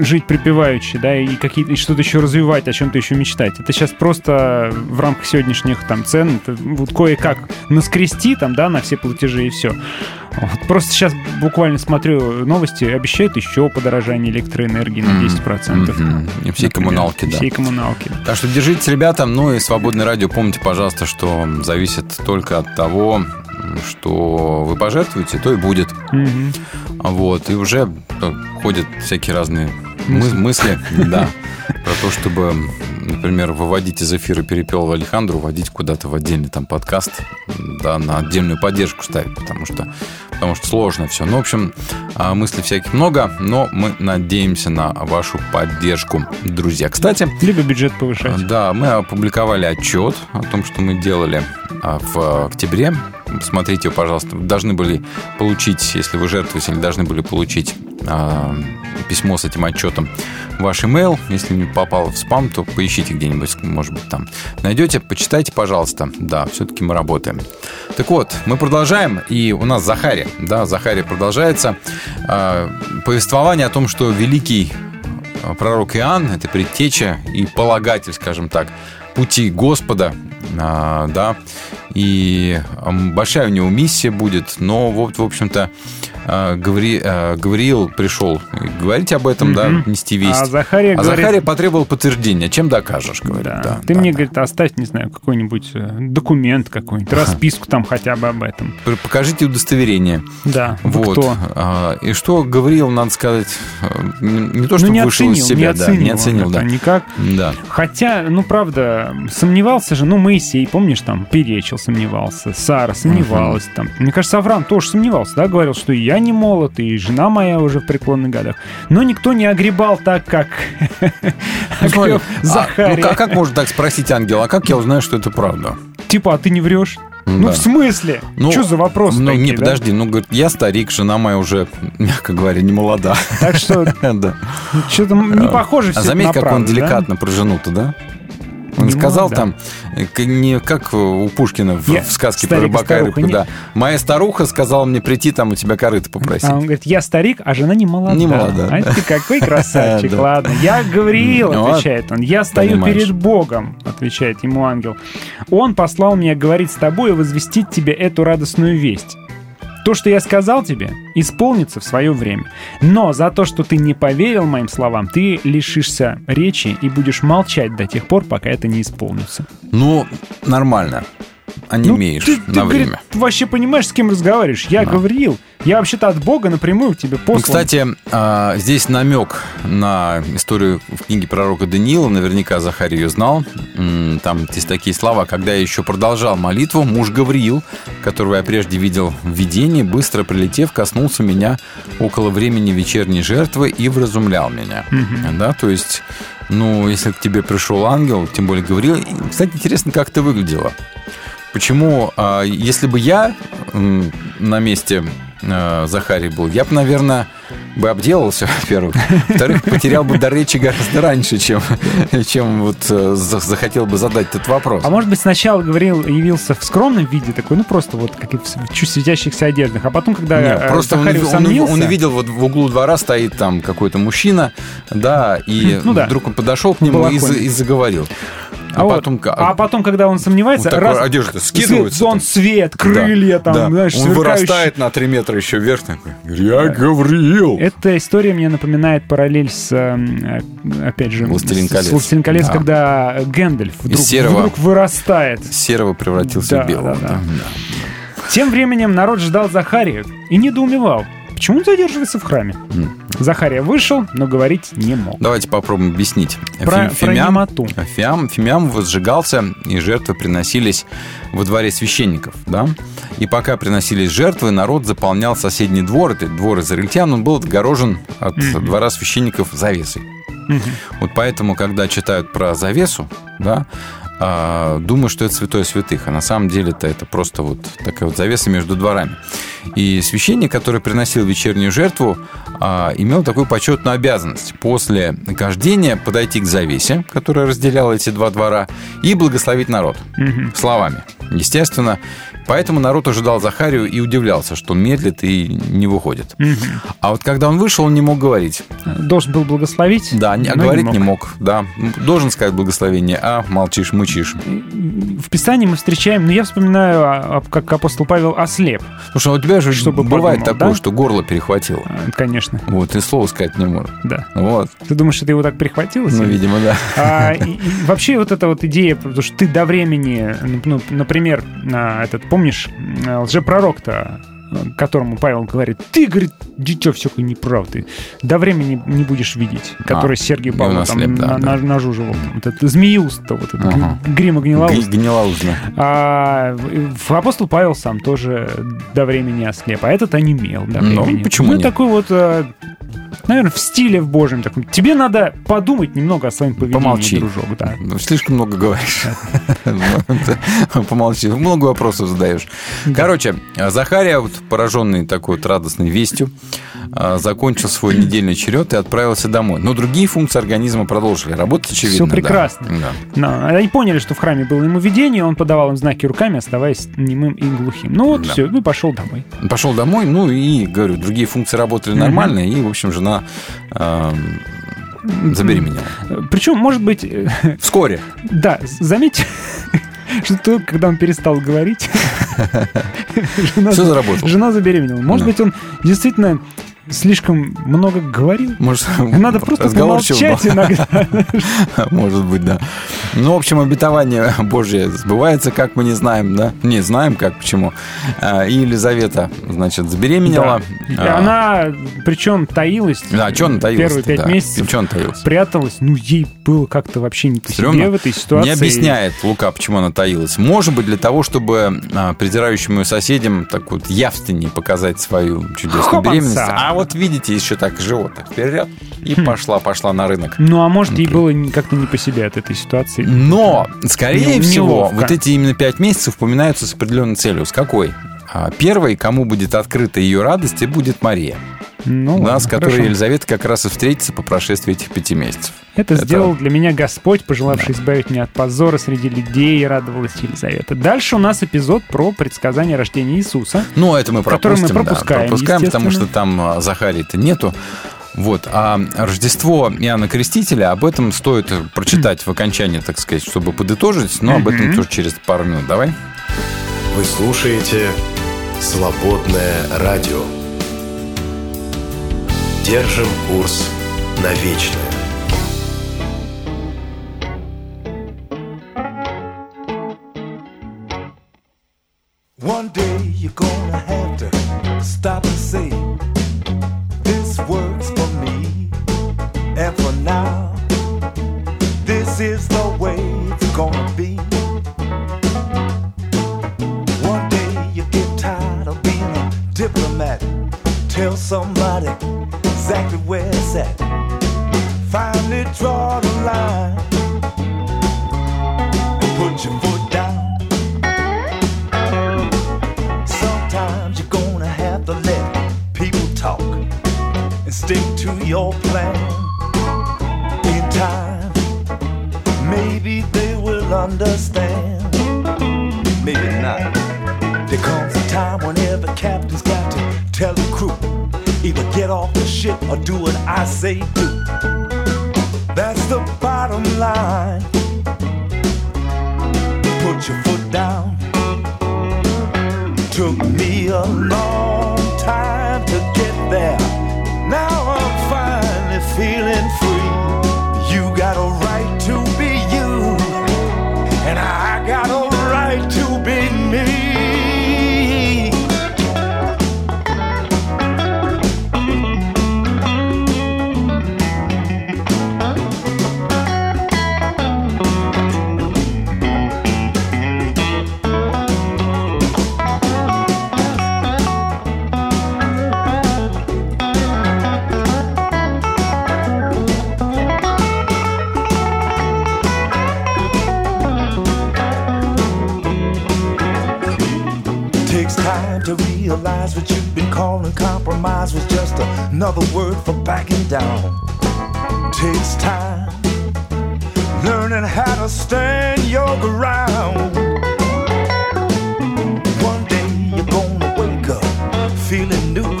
жить припеваючи, да, и, какие-то, что-то еще развивать, о чем-то еще мечтать. Это сейчас просто в рамках сегодняшних там цен, это вот кое-как наскрести там, да, на все платежи и все. Вот. Просто сейчас буквально смотрю новости, обещают еще подорожание электроэнергии на 10%. Мгм. И все например. коммуналки, да. Все коммуналки. Так что держитесь, ребята. Ну и свободное радио, помните, пожалуйста, что зависит только от того, что вы пожертвуете, то и будет. Мгм. Вот, и уже э, ходят всякие разные мы- мысли, да, про то, чтобы, например, выводить из эфира перепел Алехандру, вводить куда-то в отдельный там подкаст, да, на отдельную поддержку ставить, потому что, потому что сложно все. Ну, в общем, а, мыслей всяких много, но мы надеемся на вашу поддержку, друзья. Кстати, Либо бюджет повышать. да, мы опубликовали отчет о том, что мы делали а, в октябре. Посмотрите, его, пожалуйста. Должны были получить, если вы жертвовали, должны были получить а, письмо с этим отчетом ваш email. Если не попало в спам, то поищите где-нибудь, может быть, там найдете. Почитайте, пожалуйста. Да, все-таки мы работаем. Так вот, мы продолжаем, и у нас Захария. Да, Захария продолжается. А, повествование о том, что великий а, пророк Иоанн, это предтеча и полагатель, скажем так, пути Господа, да, и большая у него миссия будет, но вот, в общем-то, Гаври- а, Гавриил пришел говорить об этом, да, Мгм. нести весть. А Захария А говорит- Захария потребовал подтверждения. Чем докажешь, говорит, Да. да. Ты мне, говорит, оставь, не знаю, какой-нибудь э, документ какой-нибудь, расписку там хотя бы об этом. Покажите удостоверение. Да. Вот. кто? А, И что Гавриил, надо сказать, э, не то, Ну, что не вышел из оценил, себя, не да, оценил не он оценил, да. никак. Да. Хотя, ну, правда, сомневался же, ну, Моисей, помнишь, там, перечил, сомневался, Сара сомневалась, там. Мне кажется, Авраам тоже сомневался, да, говорил, что и я не молод, и жена моя уже в преклонных годах. Но никто не огребал так, как Ну, а, ну, как, можно так спросить ангела? А как я узнаю, что это правда? Типа, а ты не врешь? Ну, Да. в смысле? Ну, что за вопрос Ну, такие, не, да? подожди, ну, говорит, я старик, жена моя уже, мягко говоря, не молода. Так что Да. что-то не похоже все А заметь, на как он деликатно про жену-то, да? Он Не сказал молода. там, э, не как у Пушкина в, Я в сказке про рыбака и рыбку, да. Моя старуха сказала мне прийти там у тебя корыто попросить. А он говорит, я старик, а жена не молода. Не молода, А да. ты какой красавчик, ладно. Я Гавриил, Ну, отвечает он. Я стою перед Богом, отвечает ему ангел. Он послал меня говорить с тобой и возвестить тебе эту радостную весть. То, что я сказал тебе, исполнится в свое время. Но за то, что ты не поверил моим словам, ты лишишься речи и будешь молчать до тех пор, пока это не исполнится. Ну, нормально. А не имеешь Ну, Ты, на говорит, время. вообще понимаешь, с кем разговариваешь? Я Гавриил. Я вообще-то от Бога напрямую к тебе послан. Ну, кстати, а, здесь намек на историю в книге пророка Даниила. Наверняка Захарий ее знал. Там есть такие слова. Когда я еще продолжал молитву, муж Гавриил, которого я прежде видел в видении, быстро прилетев, коснулся меня около времени вечерней жертвы и вразумлял меня. Мгм. Да, то есть, ну, если к тебе пришел ангел, тем более Гавриил... Кстати, интересно, как это выглядело. Почему, а, если бы я на месте э, Захарии был, я бы, наверное, бы обделался, во-первых. Во-вторых, потерял бы до речи гораздо раньше, чем, чем вот э, за- захотел бы задать этот вопрос. А может быть, сначала говорил, явился в скромном виде, такой, ну просто вот как в чуть светящихся одеждах, а потом, когда Не, э, просто он, Захарий он- усомнился, он увидел, вот в углу двора стоит там какой-то мужчина, да, и Ну да. вдруг он подошел к нему и, и заговорил. А, А, вот, потом... а потом, когда он сомневается, Вот раз, одежда скидывается свет, он свет, крылья, Да, там, да. знаешь, Он сверкающие. вырастает на 3 метра еще вверх. Такой, я Гавриил. Эта история мне напоминает параллель с, э, опять же, «Властелин колец». с «Властелин колец», Да. когда Гэндальф вдруг, серого. вдруг вырастает. Серого превратился Да, в белого. да, да. да. Тем временем народ ждал Захария и недоумевал, почему он задерживается в храме. Захария вышел, но говорить не мог. Давайте попробуем объяснить. Про- Фи- про немоту. Фимиам, фимиам возжигался, и жертвы приносились во дворе священников. Да? И пока приносились жертвы, народ заполнял соседний двор. Этот двор израильтян, он был отгорожен от Мгм. двора священников завесой. Мгм. Вот поэтому, когда читают про завесу, да, а, думаю, что это святое святых, а на самом деле-то это просто вот такая вот завеса между дворами. И священник, который приносил вечернюю жертву, а, имел такую почетную обязанность после кождения подойти к завесе, которая разделяла эти два двора, и благословить народ Мгм. словами. Естественно, поэтому народ ожидал Захарию и удивлялся, что он медлит и не выходит. Мгм. А вот когда он вышел, он не мог говорить. Должен был благословить. Да, не- а но говорить не мог. Да, должен сказать благословение, а молчишь, мычишь. В Писании мы встречаем, ну я вспоминаю, а, а, как апостол Павел ослеп. Слушай, а у тебя же Чтобы бывает подумал, такое, да? что горло перехватило. Конечно. Вот, и слово сказать не может. Да. Вот. Ты думаешь, это его так прихватило? Ну, видимо, да. А, и- и вообще вот эта вот идея, потому что ты до времени, ну, например, а, этот, помнишь, а, лжепророк-то, а, которому Павел говорит, ты, говорит, дитё, все не прав, ты до времени не будешь видеть, который А, Сергей Павлов там ослеп, да, на- да. на- нажуживал. Вот это змеюст-то, вот это, Ага. грима гнилоуст. Гнилоузно. А апостол Павел сам тоже до времени ослеп, а этот онемел до Ну, времени. почему ну, нет? такой вот, наверное, в стиле в Божьем таком. Тебе надо подумать немного о своем поведении, Помолчи. дружок, да. Ну, Слишком много говоришь. Помолчи. Много вопросов задаешь. Короче, Захария, вот пораженный такой вот радостной вестью, а, закончил свой недельный черед и отправился домой. Но другие функции организма продолжили работать, очевидно. Все прекрасно. Да. Они поняли, что в храме было ему видение, он подавал им знаки руками, оставаясь немым и глухим. Ну вот все, ну пошел домой. Пошел домой, ну и, говорю, другие функции работали нормально, и, в общем, жена эм, забеременела. Причем, может быть... э, Вскоре. Да, заметьте, что то, когда он перестал говорить, жена, Всё заработало. жена забеременела. Может Да. быть, он действительно слишком много говорил? Может, Надо просто помолчать был. иногда. Может быть, да. Ну, в общем, обетование Божье сбывается, как мы не знаем, да? Не знаем, как, почему. А, И Елизавета, значит, забеременела. Да. И А, Она, причем, таилась. Да, что она таилась? Первые пять месяцев. Что она таилась? Пряталась. Ну, ей было как-то вообще не по Стрёмно. себе в этой ситуации. Не объясняет Лука, почему она таилась. Может быть, для того, чтобы а, придирающим ее соседям так вот явственнее показать свою чудесную Хопанца. беременность. А вот видите, еще так живот так вперед. И пошла, пошла на рынок. Ну, а может, ей было как-то не по себе от этой ситуации. Но, скорее Не- всего, неловко. вот эти именно пять месяцев упоминаются с определенной целью. С какой? А, Первой, кому будет открыта ее радость, и будет Мария. Ну, да, ладно, с которой хорошо. Елизавета как раз и встретится по прошествии этих пяти месяцев. Это, сделал для меня Господь, пожелавший избавить меня от позора среди людей, радовалась Елизавета. Дальше у нас эпизод про предсказание рождения Иисуса. Ну, это мы который пропустим. мы да, пропускаем, пропускаем, потому что там а, Захарии-то нету. Вот. А Рождество Иоанна Крестителя, об этом стоит прочитать в окончании, так сказать, чтобы подытожить, но об этом тоже через пару минут. Давай. Вы слушаете «Свободное радио». Держим курс на вечное. One day you're gonna have to stop and say, This works for me. And for now, this is the way it's gonna be. One day you get tired of being a diplomat. Tell somebody exactly where it's at. Finally draw the line and put your have to your plan. In time, maybe they will understand. Maybe not. There comes a time when every captain's got to tell the crew either get off the ship or do what I say do. That's the bottom line. Put your foot down. Took me a long time to get there. Now I'm finally feeling free. You got a right to be you, and I got a realize what you've been calling compromise was just another word for backing down. Takes time learning how to stand your ground. One day you're gonna wake up feeling new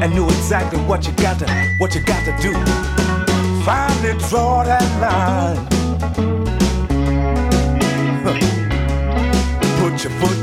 and know exactly what you got to what you got to do. Finally draw that line. Put your foot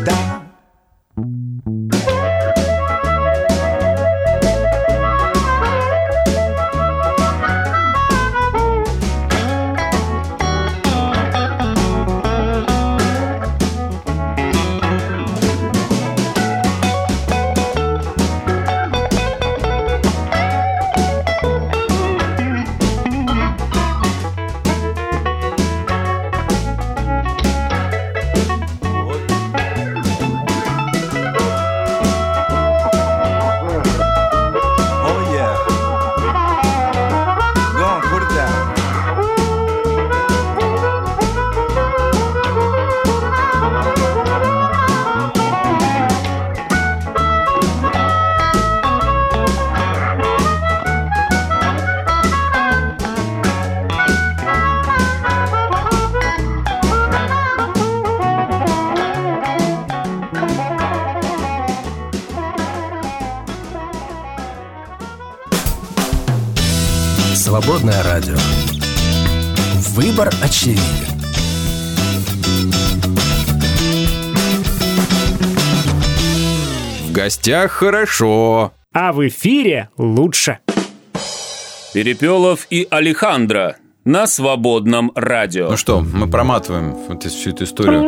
гостях хорошо. А в эфире лучше. Перепелов и Алехандро на свободном радио. Ну что, мы проматываем вот всю эту историю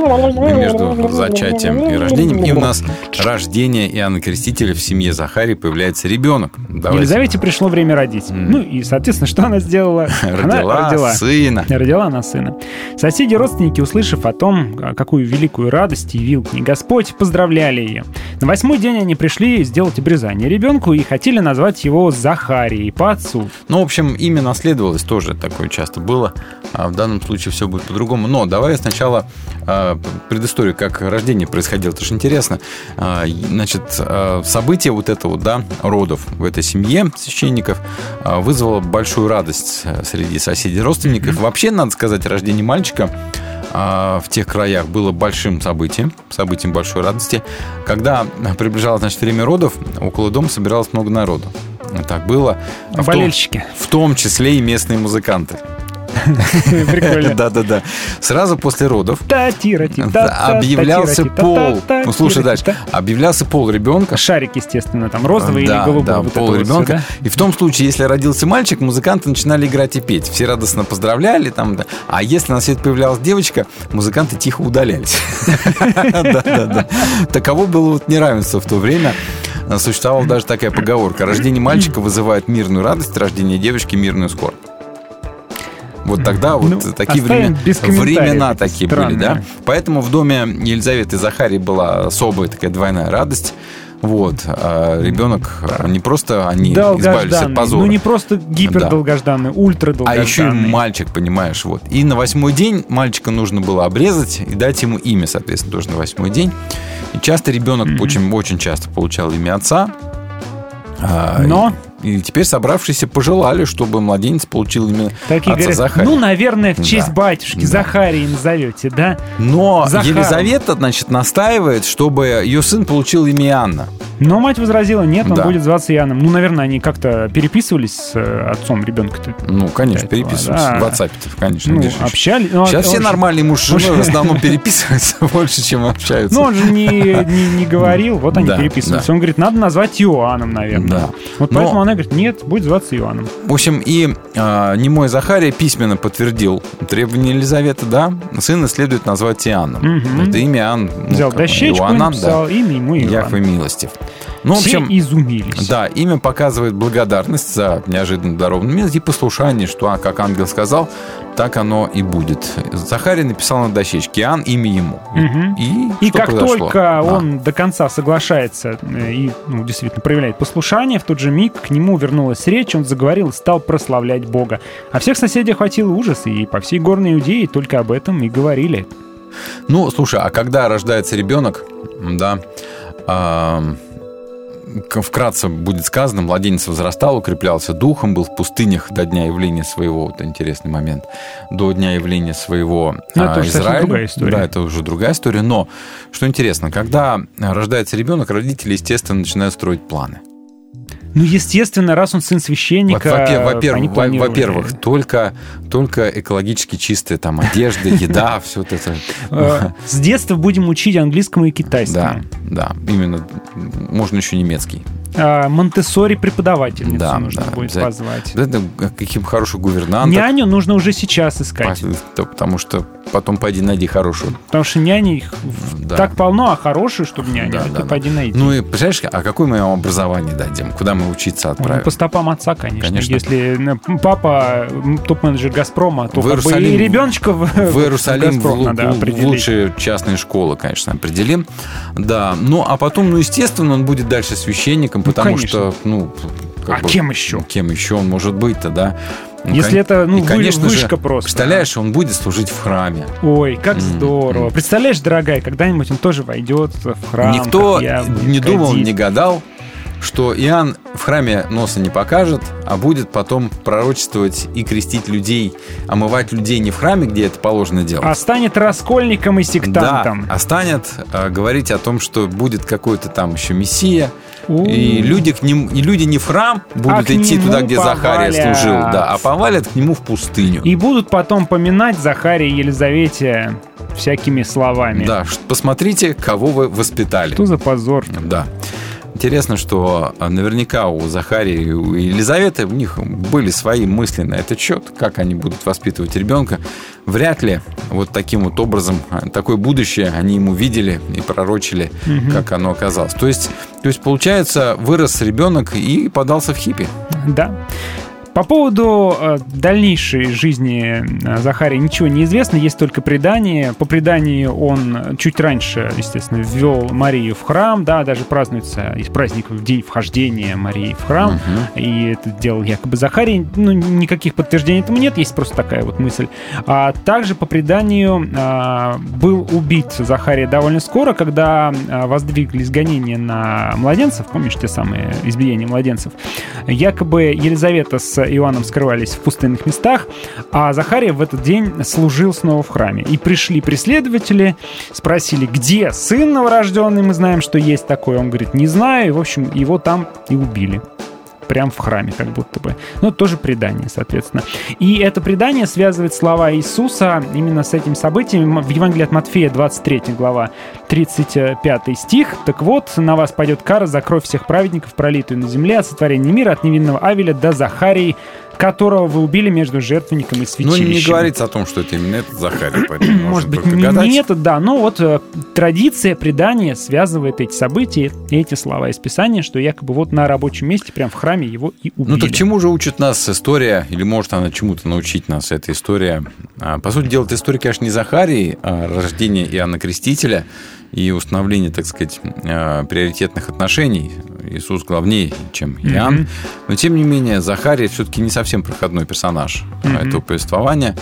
между зачатием и рождением. И у нас рождение Иоанна Крестителя в семье Захарии появляется ребенок. Давайте. Елизавете пришло время родить. Ну и, соответственно, что она сделала? Родила она сына. Родила она сына. Соседи и родственники, услышав о том, какую великую радость явил к ней Господь, поздравляли ее. На восьмой день они пришли сделать обрезание ребенку и хотели назвать его Захарией по отцу. Ну, в общем, имя наследовалось тоже такое часто было. А в данном случае все будет по-другому. Но давай сначала э, предысторию, как рождение происходило. Это же интересно. Э, значит, э, событие вот это вот, да, родов в этой семье священников вызвало большую радость э, среди соседей родственников. Вообще, надо сказать, рождение мальчика а, в тех краях было большим событием, событием большой радости. Когда приближалось, значит, время родов, около дома собиралось много народу. Так было. В том- Болельщики. В том числе и местные музыканты. Прикольно. Да-да-да. Сразу после родов объявлялся пол. Ну, слушай дальше. Объявлялся пол ребенка. Шарик, естественно, там розовый или голубой. Да, пол ребенка. И в том случае, если родился мальчик, музыканты начинали играть и петь. Все радостно поздравляли. Там. А если на свет появлялась девочка, музыканты тихо удалялись. Да-да-да. Таково было вот неравенство в то время. Существовала даже такая поговорка. Рождение мальчика вызывает мирную радость, рождение девочки – мирную скорбь. Вот тогда вот Ну, такие времена, времена такие странно. были, да. Поэтому в доме Елизаветы Захарии была особая такая двойная радость. Вот. А ребенок не просто они избавились от Долгожданный. позора. Ну, не просто гипердолгожданный, А ультрадолгожданный. еще и мальчик, понимаешь, вот. И на восьмой день мальчика нужно было обрезать и дать ему имя, соответственно, тоже на восьмой день. И часто ребенок очень, очень часто получал имя отца. А, Но и теперь собравшиеся пожелали, чтобы младенец получил имя Такие отца говорят, Захария. ну, наверное, в честь Да. батюшки Да. Захарии назовете, да? Но Захаром. Елизавета, значит, настаивает, чтобы ее сын получил имя Иоанна. Но мать возразила, нет, он Да. будет зваться Иоанном. Ну, наверное, они как-то переписывались с э, отцом ребенка-то. Ну, конечно, переписываются. да. В WhatsApp, конечно. Ну, общались. Ну, Сейчас он все же- нормальные муж с женой в основном переписываются больше, чем общаются. Ну, он же не, не, не говорил, вот они Да, переписывались. да. Он говорит, надо назвать Иоанном, наверное. Да. Вот Но- поэтому она говорит, нет, будет зваться Иоанном. В общем, и э, немой Захария письменно подтвердил требования Елизаветы, да, сына следует назвать Иоанном. Мгм. Это имя Иоанн. ну, Взял дощечку и Иоаннан, написал имя ему Иоанн. Яхве милостив. Ну, в Все общем, изумились. да, имя показывает благодарность за неожиданно дарованную милость и послушание, что, а, как ангел сказал, так оно и будет. Захарий написал на дощечке Иоанн, имя ему. И- Мгм. И, И как произошло? только Да. он до конца соглашается э, и ну, действительно проявляет послушание, в тот же миг к нему вернулась речь, он заговорил и стал прославлять Бога. А всех соседей охватил ужас, и по всей горной Иудее только об этом и говорили. Ну, слушай, а когда рождается ребенок, да, к- вкратце будет сказано, младенец возрастал, укреплялся духом, был в пустынях до дня явления своего, вот интересный момент, до дня явления своего Ну, это а, уже Израиля. другая история. Да, это уже другая история. Но, что интересно, когда рождается ребенок, родители, естественно, начинают строить планы. Ну, естественно, раз он сын священника, во- Во-первых, во- во-первых, только, только экологически чистая там одежда, еда, все это. Э, С детства будем учить английскому и китайскому. Да, да, именно. Можно еще немецкий. А, Монтессори преподавательницу Да, нужно да, будет позвать. Да, да, каким хорошим гувернантом. Няню нужно уже сейчас искать. Потому что потом пойди найди хорошую. Потому что няни их Да. так полно, а хорошую, чтобы няню, Да, да, да. пойди найди. Ну и, представляешь, а какое мы ему образование дадим? Куда мы учиться Ну, отправим? по стопам отца, конечно. Конечно. Если папа топ-менеджер Газпрома, то В Иерусалим- и ребеночка в, в Иерусалим в, Газпром лу- надо в лучшие частные школы, конечно, определим. Да, ну а потом, ну естественно, он будет дальше священником, потому конечно. что, ну, как А бы, кем еще? Кем еще он может быть-то, да? Ну, Если кон- это, ну, и, вы- конечно же, вышка просто. Представляешь, он будет служить в храме. Ой, как М, здорово. Представляешь, дорогая, когда-нибудь он тоже войдет в храм. Никто я, не думал, ходить. не гадал, что Иоанн в храме носа не покажет, а будет потом пророчествовать и крестить людей, омывать людей не в храме, где это положено делать. А станет раскольником и сектантом. Да, а станет э, говорить о том, что будет какой-то там еще мессия. И люди, к ним, и люди не в храм будут к идти туда, где Захария повалят. служил, да, а повалят к нему в пустыню. И будут потом поминать Захария и Елизавете всякими словами. Да, посмотрите, кого вы воспитали. Что за позор? Да. Интересно, что а, наверняка у Захарии и у Елизаветы у них были свои мысли на этот счет, как они будут воспитывать ребенка. Вряд ли вот таким вот образом, а, такое будущее они ему видели и пророчили, Мгм. как оно оказалось. То есть, то есть, получается, вырос ребенок и подался в хиппи. Да. По поводу э, дальнейшей жизни э, Захария ничего не известно, есть только предание. По преданию он чуть раньше, естественно, ввел Марию в храм, да, даже празднуется из праздников день вхождения Марии в храм, и это сделал якобы Захарий. Ну, никаких подтверждений этому нет, есть просто такая вот мысль. А также по преданию а, был убит Захария довольно скоро, когда а, воздвиглись гонения на младенцев, помнишь те самые избиения младенцев, якобы Елизавета с Иоанном скрывались в пустынных местах, а Захария в этот день служил снова в храме. И пришли преследователи, спросили, где сын новорожденный, мы знаем, что есть такой. Он говорит, не знаю, и, в общем, его там и убили прям в храме, как будто бы. Ну, тоже предание, соответственно. И это предание связывает слова Иисуса именно с этим событием. В Евангелии от Матфея, 23 глава, 35 стих. «Так вот, на вас пойдет кара за кровь всех праведников, пролитую на земле, от сотворения мира, от невинного Авеля до Захарии, которого вы убили между жертвенником и Ну, святилищем». не говорится о том, что это именно этот Захарий. поэтому Может быть, не, гадать. не это, да, но вот э, традиция, предание связывает эти события эти слова из Писания, что якобы вот на рабочем месте, прям в храме его и убили. Ну так чему же учит нас история, или может она чему-то научить нас, эта история? А, По сути дела, эта история, конечно, не Захарии, а рождение Иоанна Крестителя и установление, так сказать, а, приоритетных отношений. Иисус главнее, чем Иоанн. Мгм. Но, тем не менее, Захарий все-таки не совсем проходной персонаж а, Мгм. этого повествования.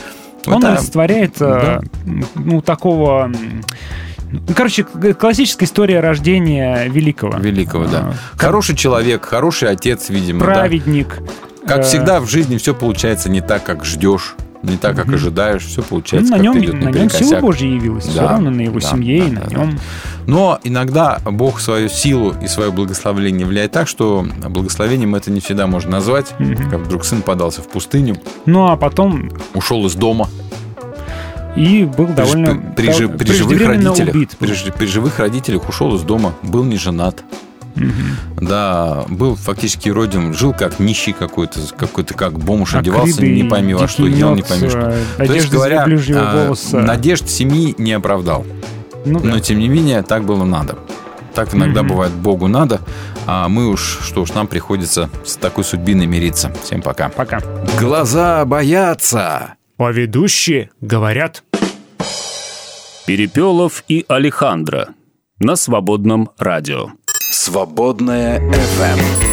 Он Это- олицетворяет э, Да. ну, такого Ну, короче, классическая история рождения великого. Великого, да. Хороший человек, хороший отец, видимо. да. Праведник. Как Э, всегда в жизни все получается не так, как ждешь, не так, как ожидаешь, все ну, получается на как нем, идет на нем сила. Божья явилась. Все Да, равно на его да, семье да, и на да, нем. Но иногда Бог свою силу и свое благословение влияет так, что благословением это не всегда можно назвать. Как вдруг сын подался в пустыню, Ну, а потом ушел из дома. и был При, довольно при дов- при живых родителях, убит. при, при живых родителях ушел из дома, был не женат. Да, был фактически родим, жил как нищий какой-то, какой-то как бомж, одевался не пойми во что, ел не пойми что. э, То есть, говоря, а, надежд семьи не оправдал. Ну да. Но, тем не менее, так было надо. Так иногда Мгм. бывает Богу надо, а мы уж, что уж, нам приходится с такой судьбиной мириться. Всем пока. Пока. Глаза боятся. А ведущие говорят. Перепелов и Алехандро на свободном радио. Свободная FM.